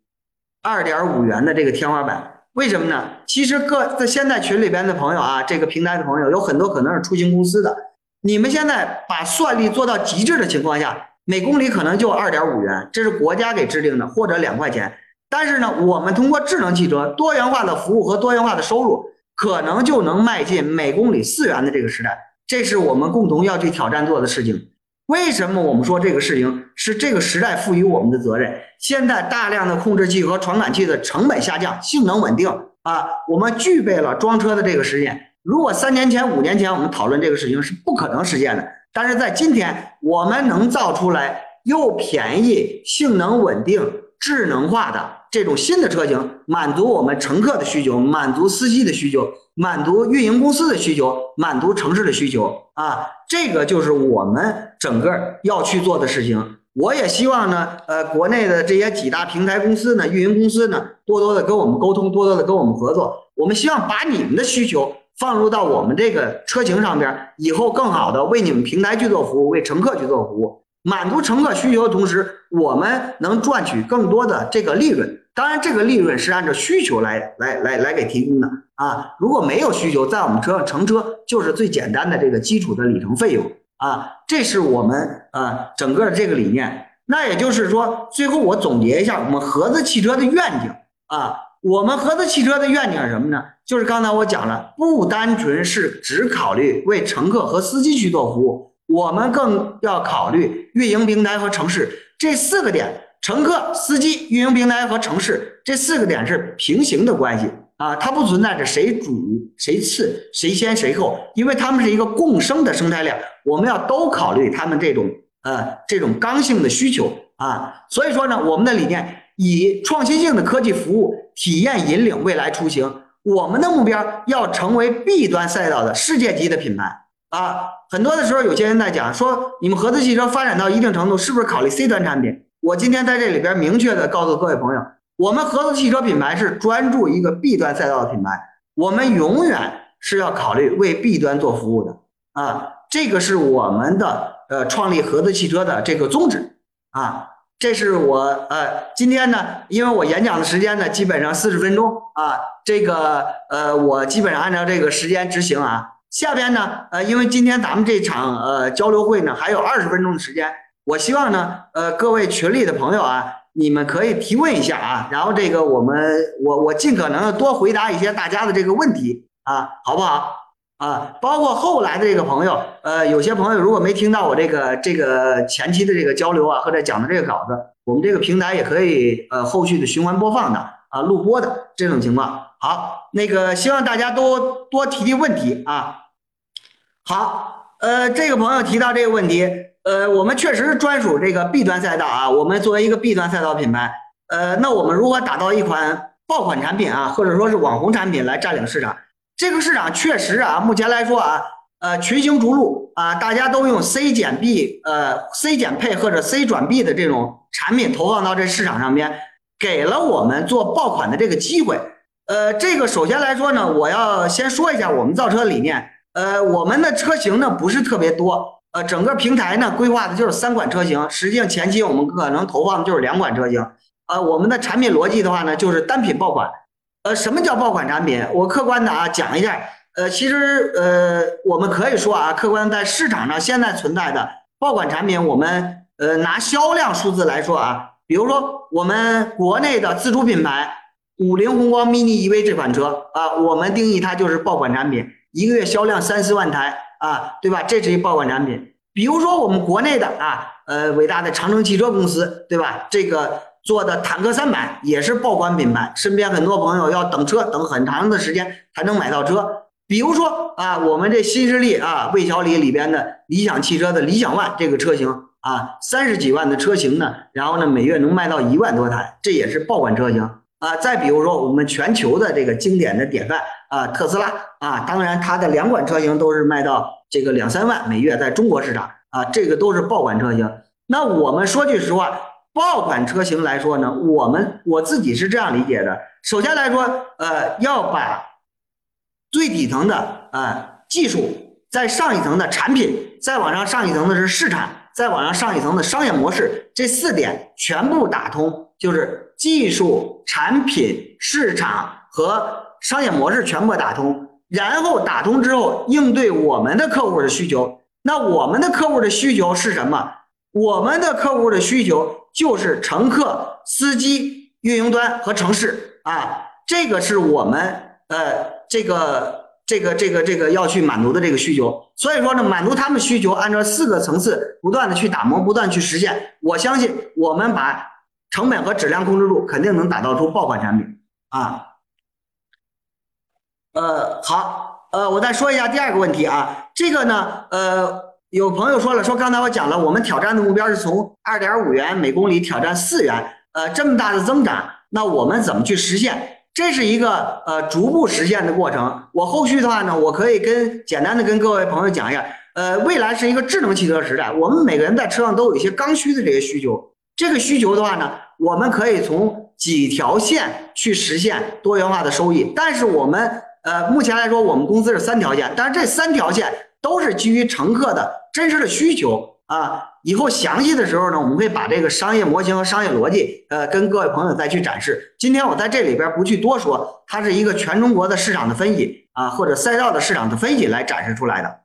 二点五元的这个天花板，为什么呢？其实各在现在群里边的朋友啊，这个平台的朋友有很多可能是出行公司的，你们现在把算力做到极致的情况下，每公里可能就二点五元，这是国家给制定的，或者两块钱。但是呢，我们通过智能汽车多元化的服务和多元化的收入，可能就能迈进每公里四元的这个时代，这是我们共同要去挑战做的事情。为什么我们说这个事情是这个时代赋予我们的责任？现在大量的控制器和传感器的成本下降，性能稳定啊，我们具备了装车的这个实现。如果三年前、五年前我们讨论这个事情是不可能实现的，但是在今天，我们能造出来又便宜、性能稳定、智能化的这种新的车型，满足我们乘客的需求，满足司机的需求。满足运营公司的需求，满足城市的需求啊，这个就是我们整个要去做的事情。我也希望呢，呃，国内的这些几大平台公司呢，运营公司呢，多多的跟我们沟通，多多的跟我们合作。我们希望把你们的需求放入到我们这个车型上边，以后更好的为你们平台去做服务，为乘客去做服务，满足乘客需求的同时，我们能赚取更多的这个利润。当然，这个利润是按照需求来来来来给提供的啊。如果没有需求，在我们车上乘车就是最简单的这个基础的里程费用啊。这是我们啊整个的这个理念。那也就是说，最后我总结一下我们合资汽车的愿景啊。我们合资汽车的愿景是什么呢？就是刚才我讲了，不单纯是只考虑为乘客和司机去做服务，我们更要考虑运营平台和城市。这四个点。乘客、司机、运营平台和城市这四个点是平行的关系。啊，它不存在着谁主谁次谁先谁后，因为它们是一个共生的生态链，我们要都考虑他们这种呃这种刚性的需求。啊，所以说呢，我们的理念以创新性的科技服务体验引领未来出行，我们的目标要成为 B 端赛道的世界级的品牌。啊。很多的时候，有些人在讲说，你们合资汽车发展到一定程度，是不是考虑 C 端产品？我今天在这里边明确的告诉各位朋友。我们合资汽车品牌是专注一个 B 端赛道的品牌，我们永远是要考虑为 B 端做服务的啊，这个是我们的呃创立合资汽车的这个宗旨啊，这是我呃今天呢，因为我演讲的时间呢基本上四十分钟啊，这个呃我基本上按照这个时间执行啊，下边呢呃因为今天咱们这场呃交流会呢还有二十分钟的时间，我希望呢呃各位群里的朋友啊。你们可以提问一下啊，然后这个我们我我尽可能的多回答一些大家的这个问题啊，好不好啊？包括后来的这个朋友，呃，有些朋友如果没听到我这个这个前期的这个交流啊，或者讲的这个稿子，我们这个平台也可以呃后续的循环播放的啊，录播的这种情况。好，那个希望大家多多提提问题啊。好，呃，这个朋友提到这个问题。呃，我们确实是专属这个 B 端赛道啊。我们作为一个 B 端赛道品牌，呃，那我们如何打造一款爆款产品啊，或者说是网红产品来占领市场？这个市场确实啊，目前来说啊，呃，群雄逐鹿啊，大家都用 C 减 B，呃，C 减配或者 C 转 B 的这种产品投放到这市场上边，给了我们做爆款的这个机会。呃，这个首先来说呢，我要先说一下我们造车理念。呃，我们的车型呢不是特别多。呃，整个平台呢规划的就是三款车型，实际上前期我们可能投放的就是两款车型。呃，我们的产品逻辑的话呢，就是单品爆款。呃，什么叫爆款产品？我客观的啊讲一下。呃，其实呃，我们可以说啊，客观在市场上现在存在的爆款产品，我们呃拿销量数字来说啊，比如说我们国内的自主品牌五菱宏光 mini EV 这款车啊，我们定义它就是爆款产品，一个月销量三四万台。啊，对吧？这是一爆款产品。比如说我们国内的啊，呃，伟大的长城汽车公司，对吧？这个做的坦克三百也是爆款品牌。身边很多朋友要等车等很长的时间才能买到车。比如说啊，我们这新势力啊，魏小李里边的理想汽车的理想 ONE 这个车型啊，三十几万的车型呢，然后呢，每月能卖到一万多台，这也是爆款车型。啊，再比如说我们全球的这个经典的典范啊，特斯拉啊，当然它的两款车型都是卖到这个两三万每月，在中国市场啊，这个都是爆款车型。那我们说句实话，爆款车型来说呢，我们我自己是这样理解的：首先来说，呃，要把最底层的啊技术，再上一层的产品，再往上上一层的是市场，再往上上一层的商业模式，这四点全部打通。就是技术、产品、市场和商业模式全部打通，然后打通之后应对我们的客户的需求。那我们的客户的需求是什么？我们的客户的需求就是乘客、司机、运营端和城市啊，这个是我们呃这个这个这个这个要去满足的这个需求。所以说呢，满足他们需求，按照四个层次不断的去打磨，不断去实现。我相信我们把。成本和质量控制住，肯定能打造出爆款产品啊。呃，好，呃，我再说一下第二个问题啊。这个呢，呃，有朋友说了，说刚才我讲了，我们挑战的目标是从二点五元每公里挑战四元，呃，这么大的增长，那我们怎么去实现？这是一个呃逐步实现的过程。我后续的话呢，我可以跟简单的跟各位朋友讲一下，呃，未来是一个智能汽车时代，我们每个人在车上都有一些刚需的这些需求。这个需求的话呢，我们可以从几条线去实现多元化的收益。但是我们呃，目前来说，我们公司是三条线，但是这三条线都是基于乘客的真实的需求啊。以后详细的时候呢，我们会把这个商业模型和商业逻辑呃，跟各位朋友再去展示。今天我在这里边不去多说，它是一个全中国的市场的分析啊，或者赛道的市场的分析来展示出来的。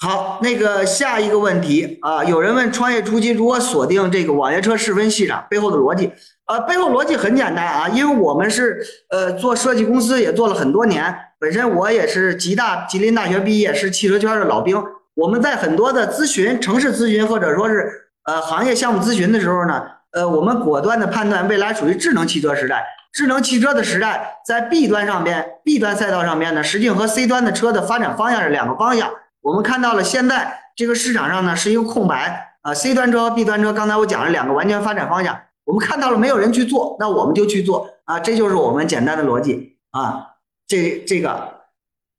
好，那个下一个问题啊，有人问创业初期如何锁定这个网约车细分市场背后的逻辑？呃，背后逻辑很简单啊，因为我们是呃做设计公司也做了很多年，本身我也是吉大吉林大学毕业，是汽车圈的老兵。我们在很多的咨询、城市咨询或者说是呃行业项目咨询的时候呢，呃，我们果断的判断未来属于智能汽车时代，智能汽车的时代，在 B 端上边，B 端赛道上边呢，实际和 C 端的车的发展方向是两个方向。我们看到了现在这个市场上呢是一个空白啊，C 端车 B 端车，刚才我讲了两个完全发展方向，我们看到了没有人去做，那我们就去做啊，这就是我们简单的逻辑啊。这这个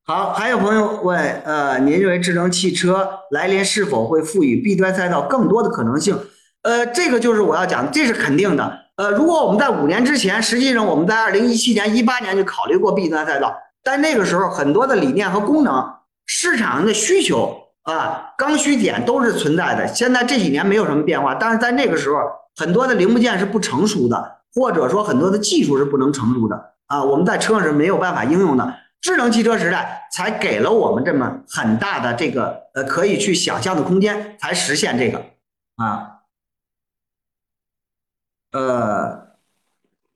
好，还有朋友问，呃，您认为智能汽车来临是否会赋予 B 端赛道更多的可能性？呃，这个就是我要讲，这是肯定的。呃，如果我们在五年之前，实际上我们在二零一七年、一八年就考虑过 B 端赛道，但那个时候很多的理念和功能、市场上的需求啊、刚需点都是存在的。现在这几年没有什么变化，但是在那个时候，很多的零部件是不成熟的，或者说很多的技术是不能成熟的啊，我们在车上是没有办法应用的。智能汽车时代才给了我们这么很大的这个呃可以去想象的空间，才实现这个啊。呃，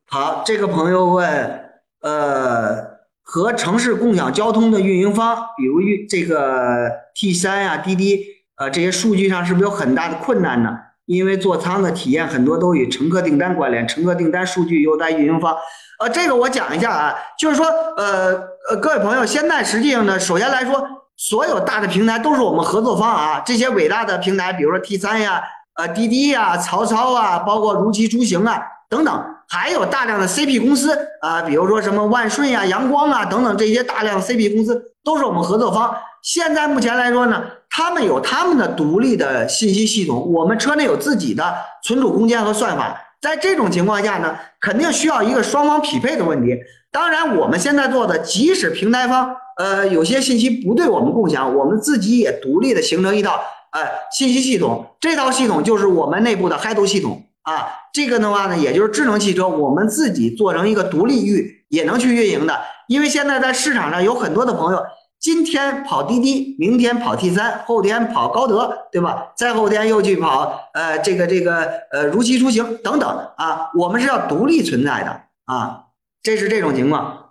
好，这个朋友问，呃，和城市共享交通的运营方，比如运这个 T 三呀、滴滴，呃，这些数据上是不是有很大的困难呢？因为座舱的体验很多都与乘客订单关联，乘客订单数据又在运营方。呃，这个我讲一下啊，就是说，呃呃，各位朋友，现在实际上呢，首先来说，所有大的平台都是我们合作方啊，这些伟大的平台，比如说 T 三呀。呃，滴滴呀，曹操啊，包括如期出行啊，等等，还有大量的 CP 公司啊，比如说什么万顺呀、阳光啊等等这些大量 CP 公司都是我们合作方。现在目前来说呢，他们有他们的独立的信息系统，我们车内有自己的存储空间和算法。在这种情况下呢，肯定需要一个双方匹配的问题。当然，我们现在做的，即使平台方呃有些信息不对我们共享，我们自己也独立的形成一套。呃，信息系统这套系统就是我们内部的嗨图系统啊。这个的话呢，也就是智能汽车，我们自己做成一个独立域，也能去运营的。因为现在在市场上有很多的朋友，今天跑滴滴，明天跑 T 三，后天跑高德，对吧？再后天又去跑呃这个这个呃如期出行等等啊。我们是要独立存在的啊，这是这种情况。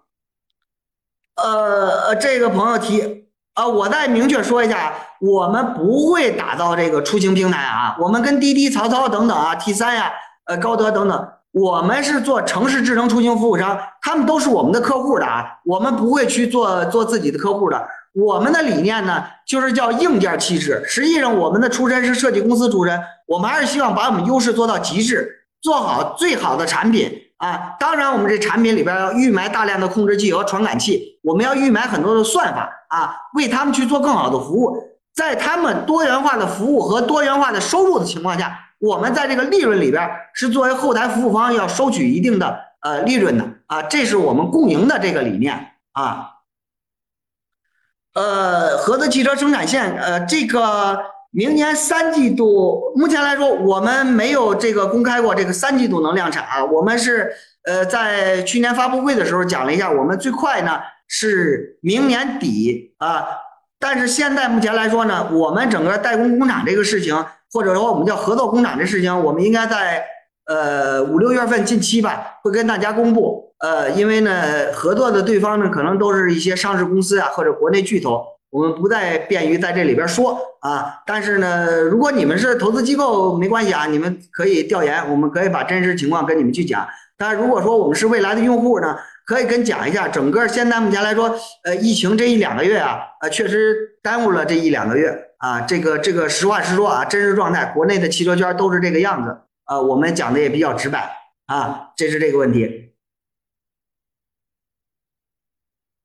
呃，这个朋友提。啊，我再明确说一下，我们不会打造这个出行平台啊。我们跟滴滴、曹操等等啊，T 三呀，呃，高德等等，我们是做城市智能出行服务商，他们都是我们的客户的啊。我们不会去做做自己的客户的。我们的理念呢，就是叫硬件气质。实际上，我们的出身是设计公司出身，我们还是希望把我们优势做到极致，做好最好的产品。啊，当然，我们这产品里边要预埋大量的控制器和传感器，我们要预埋很多的算法啊，为他们去做更好的服务。在他们多元化的服务和多元化的收入的情况下，我们在这个利润里边是作为后台服务方要收取一定的呃利润的啊，这是我们共赢的这个理念啊。呃，合资汽车生产线，呃，这个。明年三季度，目前来说，我们没有这个公开过这个三季度能量产啊。我们是呃在去年发布会的时候讲了一下，我们最快呢是明年底啊。但是现在目前来说呢，我们整个代工工厂这个事情，或者说我们叫合作工厂这事情，我们应该在呃五六月份近期吧会跟大家公布。呃，因为呢合作的对方呢可能都是一些上市公司啊或者国内巨头。我们不再便于在这里边说啊，但是呢，如果你们是投资机构，没关系啊，你们可以调研，我们可以把真实情况跟你们去讲。但如果说我们是未来的用户呢，可以跟讲一下，整个现在目前来说，呃，疫情这一两个月啊，呃，确实耽误了这一两个月啊，这个这个实话实说啊，真实状态，国内的汽车圈都是这个样子啊，我们讲的也比较直白啊，这是这个问题。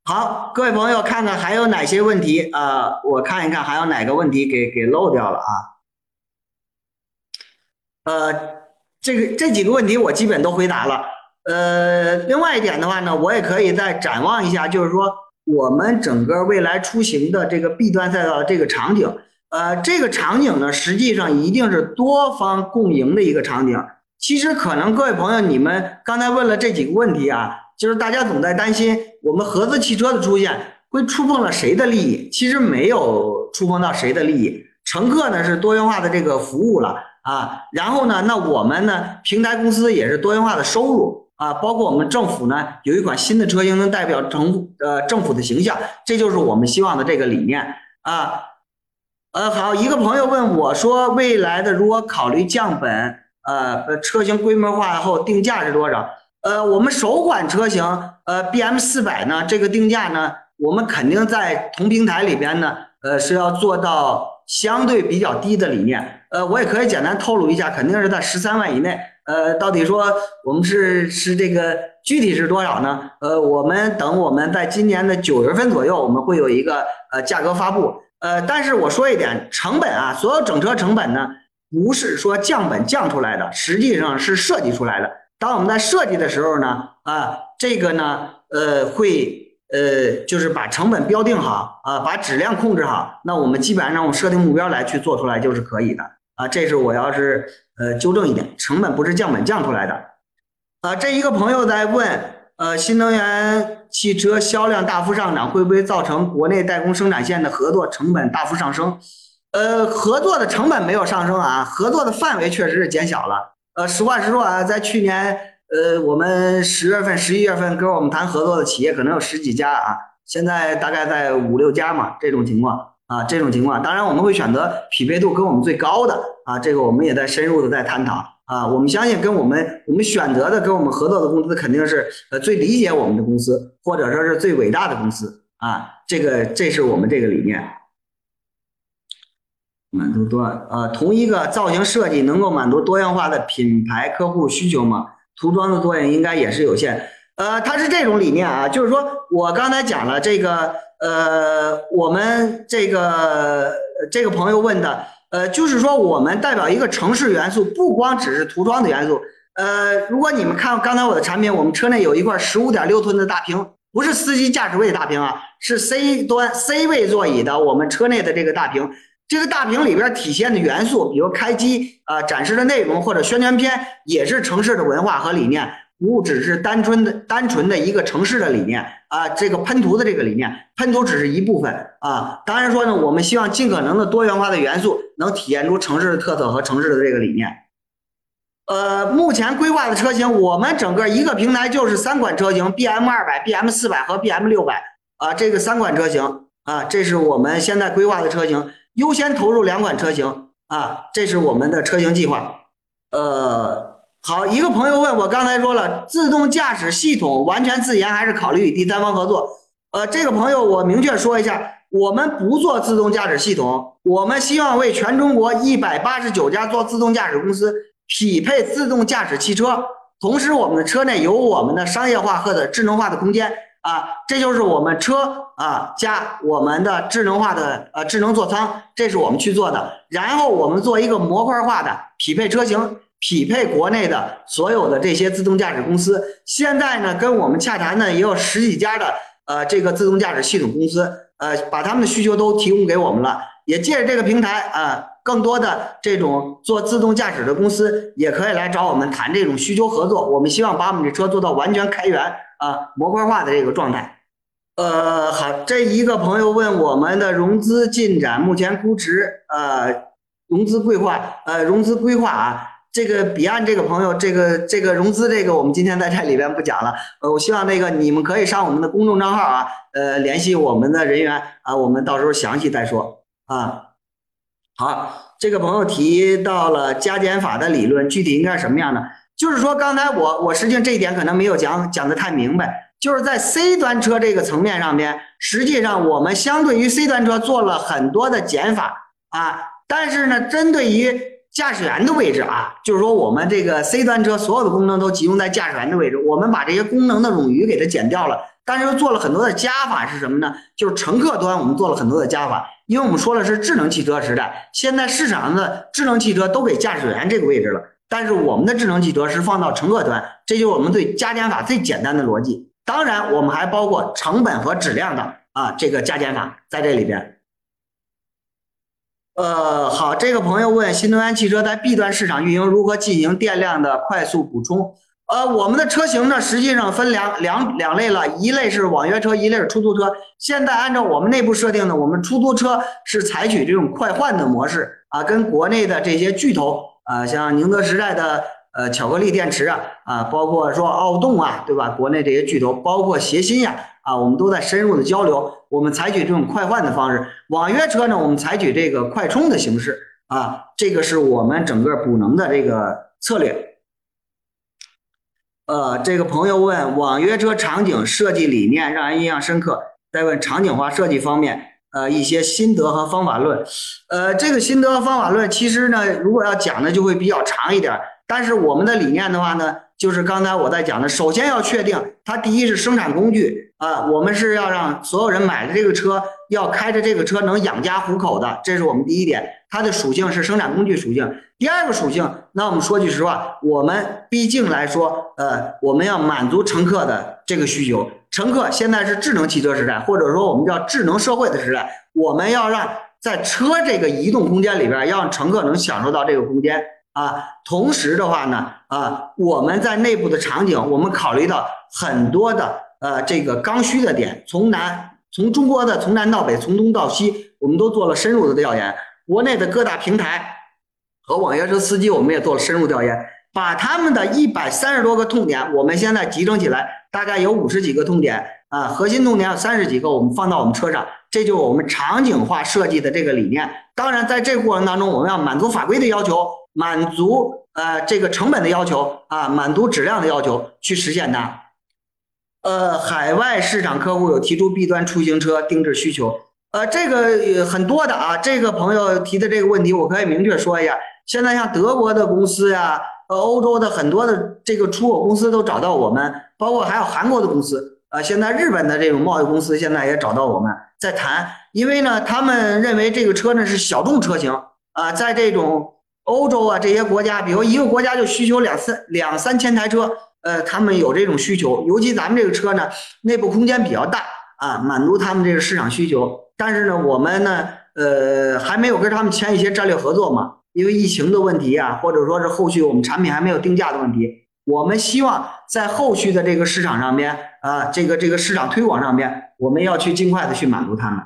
好，各位朋友，看看还有哪些问题啊？我看一看还有哪个问题给给漏掉了啊？呃，这个这几个问题我基本都回答了。呃，另外一点的话呢，我也可以再展望一下，就是说我们整个未来出行的这个 B 端赛道这个场景，呃，这个场景呢，实际上一定是多方共赢的一个场景。其实可能各位朋友，你们刚才问了这几个问题啊。就是大家总在担心我们合资汽车的出现会触碰了谁的利益，其实没有触碰到谁的利益。乘客呢是多元化的这个服务了啊，然后呢，那我们呢平台公司也是多元化的收入啊，包括我们政府呢有一款新的车型能代表政府呃政府的形象，这就是我们希望的这个理念啊。呃，好，一个朋友问我说，未来的如果考虑降本，呃，车型规模化后定价是多少？呃，我们首款车型呃 B M 四百呢，这个定价呢，我们肯定在同平台里边呢，呃是要做到相对比较低的理念。呃，我也可以简单透露一下，肯定是在十三万以内。呃，到底说我们是是这个具体是多少呢？呃，我们等我们在今年的九月份左右，我们会有一个呃价格发布。呃，但是我说一点，成本啊，所有整车成本呢，不是说降本降出来的，实际上是设计出来的。当我们在设计的时候呢，啊，这个呢，呃，会呃，就是把成本标定好啊，把质量控制好，那我们基本上用设定目标来去做出来就是可以的啊。这是我要是。呃，纠正一点，成本不是降本降出来的。啊，这一个朋友在问，呃，新能源汽车销量大幅上涨，会不会造成国内代工生产线的合作成本大幅上升？呃，合作的成本没有上升啊，合作的范围确实是减小了。呃，实话实说啊，在去年，呃，我们十月份、十一月份跟我们谈合作的企业可能有十几家啊，现在大概在五六家嘛，这种情况。啊，这种情况，当然我们会选择匹配度跟我们最高的啊，这个我们也在深入的在探讨啊。我们相信跟我们我们选择的跟我们合作的公司肯定是呃最理解我们的公司，或者说是最伟大的公司啊。这个这是我们这个理念。满足多呃同一个造型设计能够满足多样化的品牌客户需求吗？涂装的作用应该也是有限。呃，它是这种理念啊，就是说我刚才讲了这个。呃，我们这个这个朋友问的，呃，就是说我们代表一个城市元素，不光只是涂装的元素。呃，如果你们看刚才我的产品，我们车内有一块十五点六寸的大屏，不是司机驾驶位大屏啊，是 C 端 C 位座椅的我们车内的这个大屏。这个大屏里边体现的元素，比如开机啊，展示的内容或者宣传片，也是城市的文化和理念。不只是单纯的、单纯的一个城市的理念啊，这个喷涂的这个理念，喷涂只是一部分啊。当然说呢，我们希望尽可能的多元化的元素能体现出城市的特色和城市的这个理念。呃，目前规划的车型，我们整个一个平台就是三款车型：B M 二百、B M 四百和 B M 六百啊，这个三款车型啊，这是我们现在规划的车型，优先投入两款车型啊，这是我们的车型计划。呃。好，一个朋友问我，刚才说了，自动驾驶系统完全自研还是考虑与第三方合作？呃，这个朋友我明确说一下，我们不做自动驾驶系统，我们希望为全中国一百八十九家做自动驾驶公司匹配自动驾驶汽车，同时我们的车内有我们的商业化或者智能化的空间啊，这就是我们车啊加我们的智能化的呃智能座舱，这是我们去做的，然后我们做一个模块化的匹配车型。匹配国内的所有的这些自动驾驶公司，现在呢跟我们洽谈呢也有十几家的呃这个自动驾驶系统公司，呃把他们的需求都提供给我们了，也借着这个平台啊，更多的这种做自动驾驶的公司也可以来找我们谈这种需求合作。我们希望把我们这车做到完全开源啊模块化的这个状态。呃，好，这一个朋友问我们的融资进展，目前估值呃融资规划呃融资规划啊。这个彼岸这个朋友，这个这个融资这个，我们今天在这里边不讲了。呃，我希望那个你们可以上我们的公众账号啊，呃，联系我们的人员啊，我们到时候详细再说啊。好，这个朋友提到了加减法的理论，具体应该是什么样的？就是说，刚才我我实际上这一点可能没有讲讲的太明白，就是在 C 端车这个层面上边，实际上我们相对于 C 端车做了很多的减法啊，但是呢，针对于驾驶员的位置啊，就是说我们这个 C 端车所有的功能都集中在驾驶员的位置，我们把这些功能的冗余给它减掉了，但是又做了很多的加法，是什么呢？就是乘客端我们做了很多的加法，因为我们说的是智能汽车时代，现在市场上的智能汽车都给驾驶员这个位置了，但是我们的智能汽车是放到乘客端，这就是我们对加减法最简单的逻辑。当然，我们还包括成本和质量的啊这个加减法在这里边。呃，好，这个朋友问新能源汽车在 B 端市场运营如何进行电量的快速补充？呃，我们的车型呢，实际上分两两两类了，一类是网约车，一类是出租车。现在按照我们内部设定的，我们出租车是采取这种快换的模式啊，跟国内的这些巨头啊，像宁德时代的。呃，巧克力电池啊，啊，包括说奥动啊，对吧？国内这些巨头，包括协鑫呀，啊，啊我们都在深入的交流。我们采取这种快换的方式，网约车呢，我们采取这个快充的形式啊，这个是我们整个补能的这个策略。呃，这个朋友问网约车场景设计理念让人印象深刻，再问场景化设计方面呃一些心得和方法论。呃，这个心得和方法论其实呢，如果要讲的就会比较长一点。但是我们的理念的话呢，就是刚才我在讲的，首先要确定它第一是生产工具啊，我们是要让所有人买的这个车要开着这个车能养家糊口的，这是我们第一点，它的属性是生产工具属性。第二个属性，那我们说句实话，我们毕竟来说，呃，我们要满足乘客的这个需求。乘客现在是智能汽车时代，或者说我们叫智能社会的时代，我们要让在车这个移动空间里边，要让乘客能享受到这个空间。啊，同时的话呢，啊，我们在内部的场景，我们考虑到很多的呃这个刚需的点，从南从中国的从南到北，从东到西，我们都做了深入的调研。国内的各大平台和网约车司机，我们也做了深入调研，把他们的一百三十多个痛点，我们现在集中起来，大概有五十几个痛点啊，核心痛点有三十几个，我们放到我们车上，这就是我们场景化设计的这个理念。当然，在这个过程当中，我们要满足法规的要求。满足呃这个成本的要求啊，满足质量的要求去实现它。呃，海外市场客户有提出 B 端出行车定制需求，呃，这个很多的啊。这个朋友提的这个问题，我可以明确说一下。现在像德国的公司呀，呃，欧洲的很多的这个出口公司都找到我们，包括还有韩国的公司，呃，现在日本的这种贸易公司现在也找到我们在谈，因为呢，他们认为这个车呢是小众车型啊，在这种。欧洲啊，这些国家，比如一个国家就需求两三两三千台车，呃，他们有这种需求。尤其咱们这个车呢，内部空间比较大啊，满足他们这个市场需求。但是呢，我们呢，呃，还没有跟他们签一些战略合作嘛，因为疫情的问题啊，或者说是后续我们产品还没有定价的问题。我们希望在后续的这个市场上边啊，这个这个市场推广上边，我们要去尽快的去满足他们。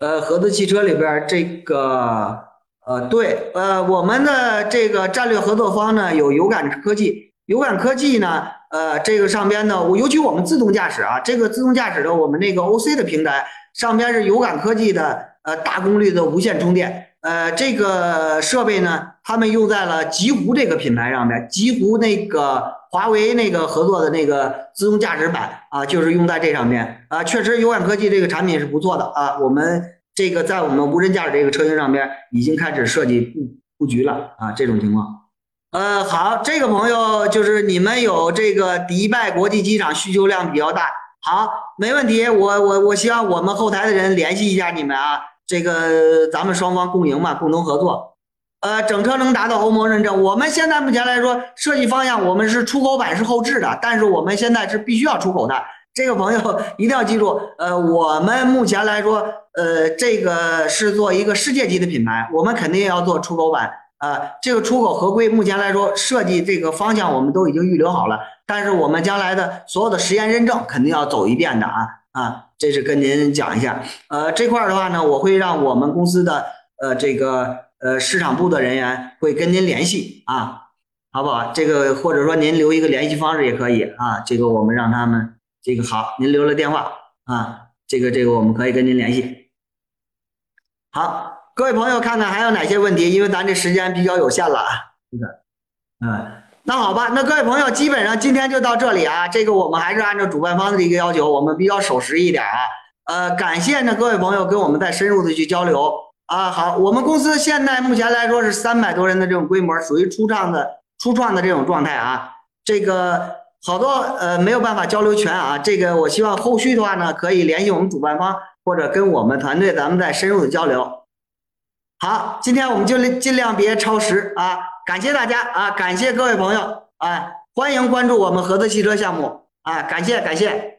呃，合资汽车里边这个。呃，对，呃，我们的这个战略合作方呢有有感科技，有感科技呢，呃，这个上边呢，我尤其我们自动驾驶啊，这个自动驾驶的我们那个 OC 的平台上边是有感科技的，呃，大功率的无线充电，呃，这个设备呢，他们用在了极狐这个品牌上面，极狐那个华为那个合作的那个自动驾驶版啊，就是用在这上面啊，确实有感科技这个产品是不错的啊，我们。这个在我们无人驾驶这个车型上边已经开始设计布布局了啊，这种情况。呃，好，这个朋友就是你们有这个迪拜国际机场需求量比较大，好，没问题，我我我希望我们后台的人联系一下你们啊，这个咱们双方共赢嘛，共同合作。呃，整车能达到欧盟认证，我们现在目前来说设计方向我们是出口版是后置的，但是我们现在是必须要出口的。这个朋友一定要记住，呃，我们目前来说，呃，这个是做一个世界级的品牌，我们肯定要做出口版啊。这个出口合规目前来说，设计这个方向我们都已经预留好了，但是我们将来的所有的实验认证肯定要走一遍的啊啊，这是跟您讲一下。呃，这块的话呢，我会让我们公司的呃这个呃市场部的人员会跟您联系啊，好不好？这个或者说您留一个联系方式也可以啊，这个我们让他们。这个好，您留了电话啊，这个这个我们可以跟您联系。好，各位朋友，看看还有哪些问题？因为咱这时间比较有限了啊。这个，嗯，那好吧，那各位朋友，基本上今天就到这里啊。这个我们还是按照主办方的一个要求，我们比较守时一点啊。呃，感谢呢各位朋友跟我们再深入的去交流啊。好，我们公司现在目前来说是三百多人的这种规模，属于初创的初创的这种状态啊。这个。好多呃没有办法交流全啊，这个我希望后续的话呢，可以联系我们主办方或者跟我们团队，咱们再深入的交流。好，今天我们就尽量别超时啊，感谢大家啊，感谢各位朋友啊，欢迎关注我们合资汽车项目啊，感谢感谢。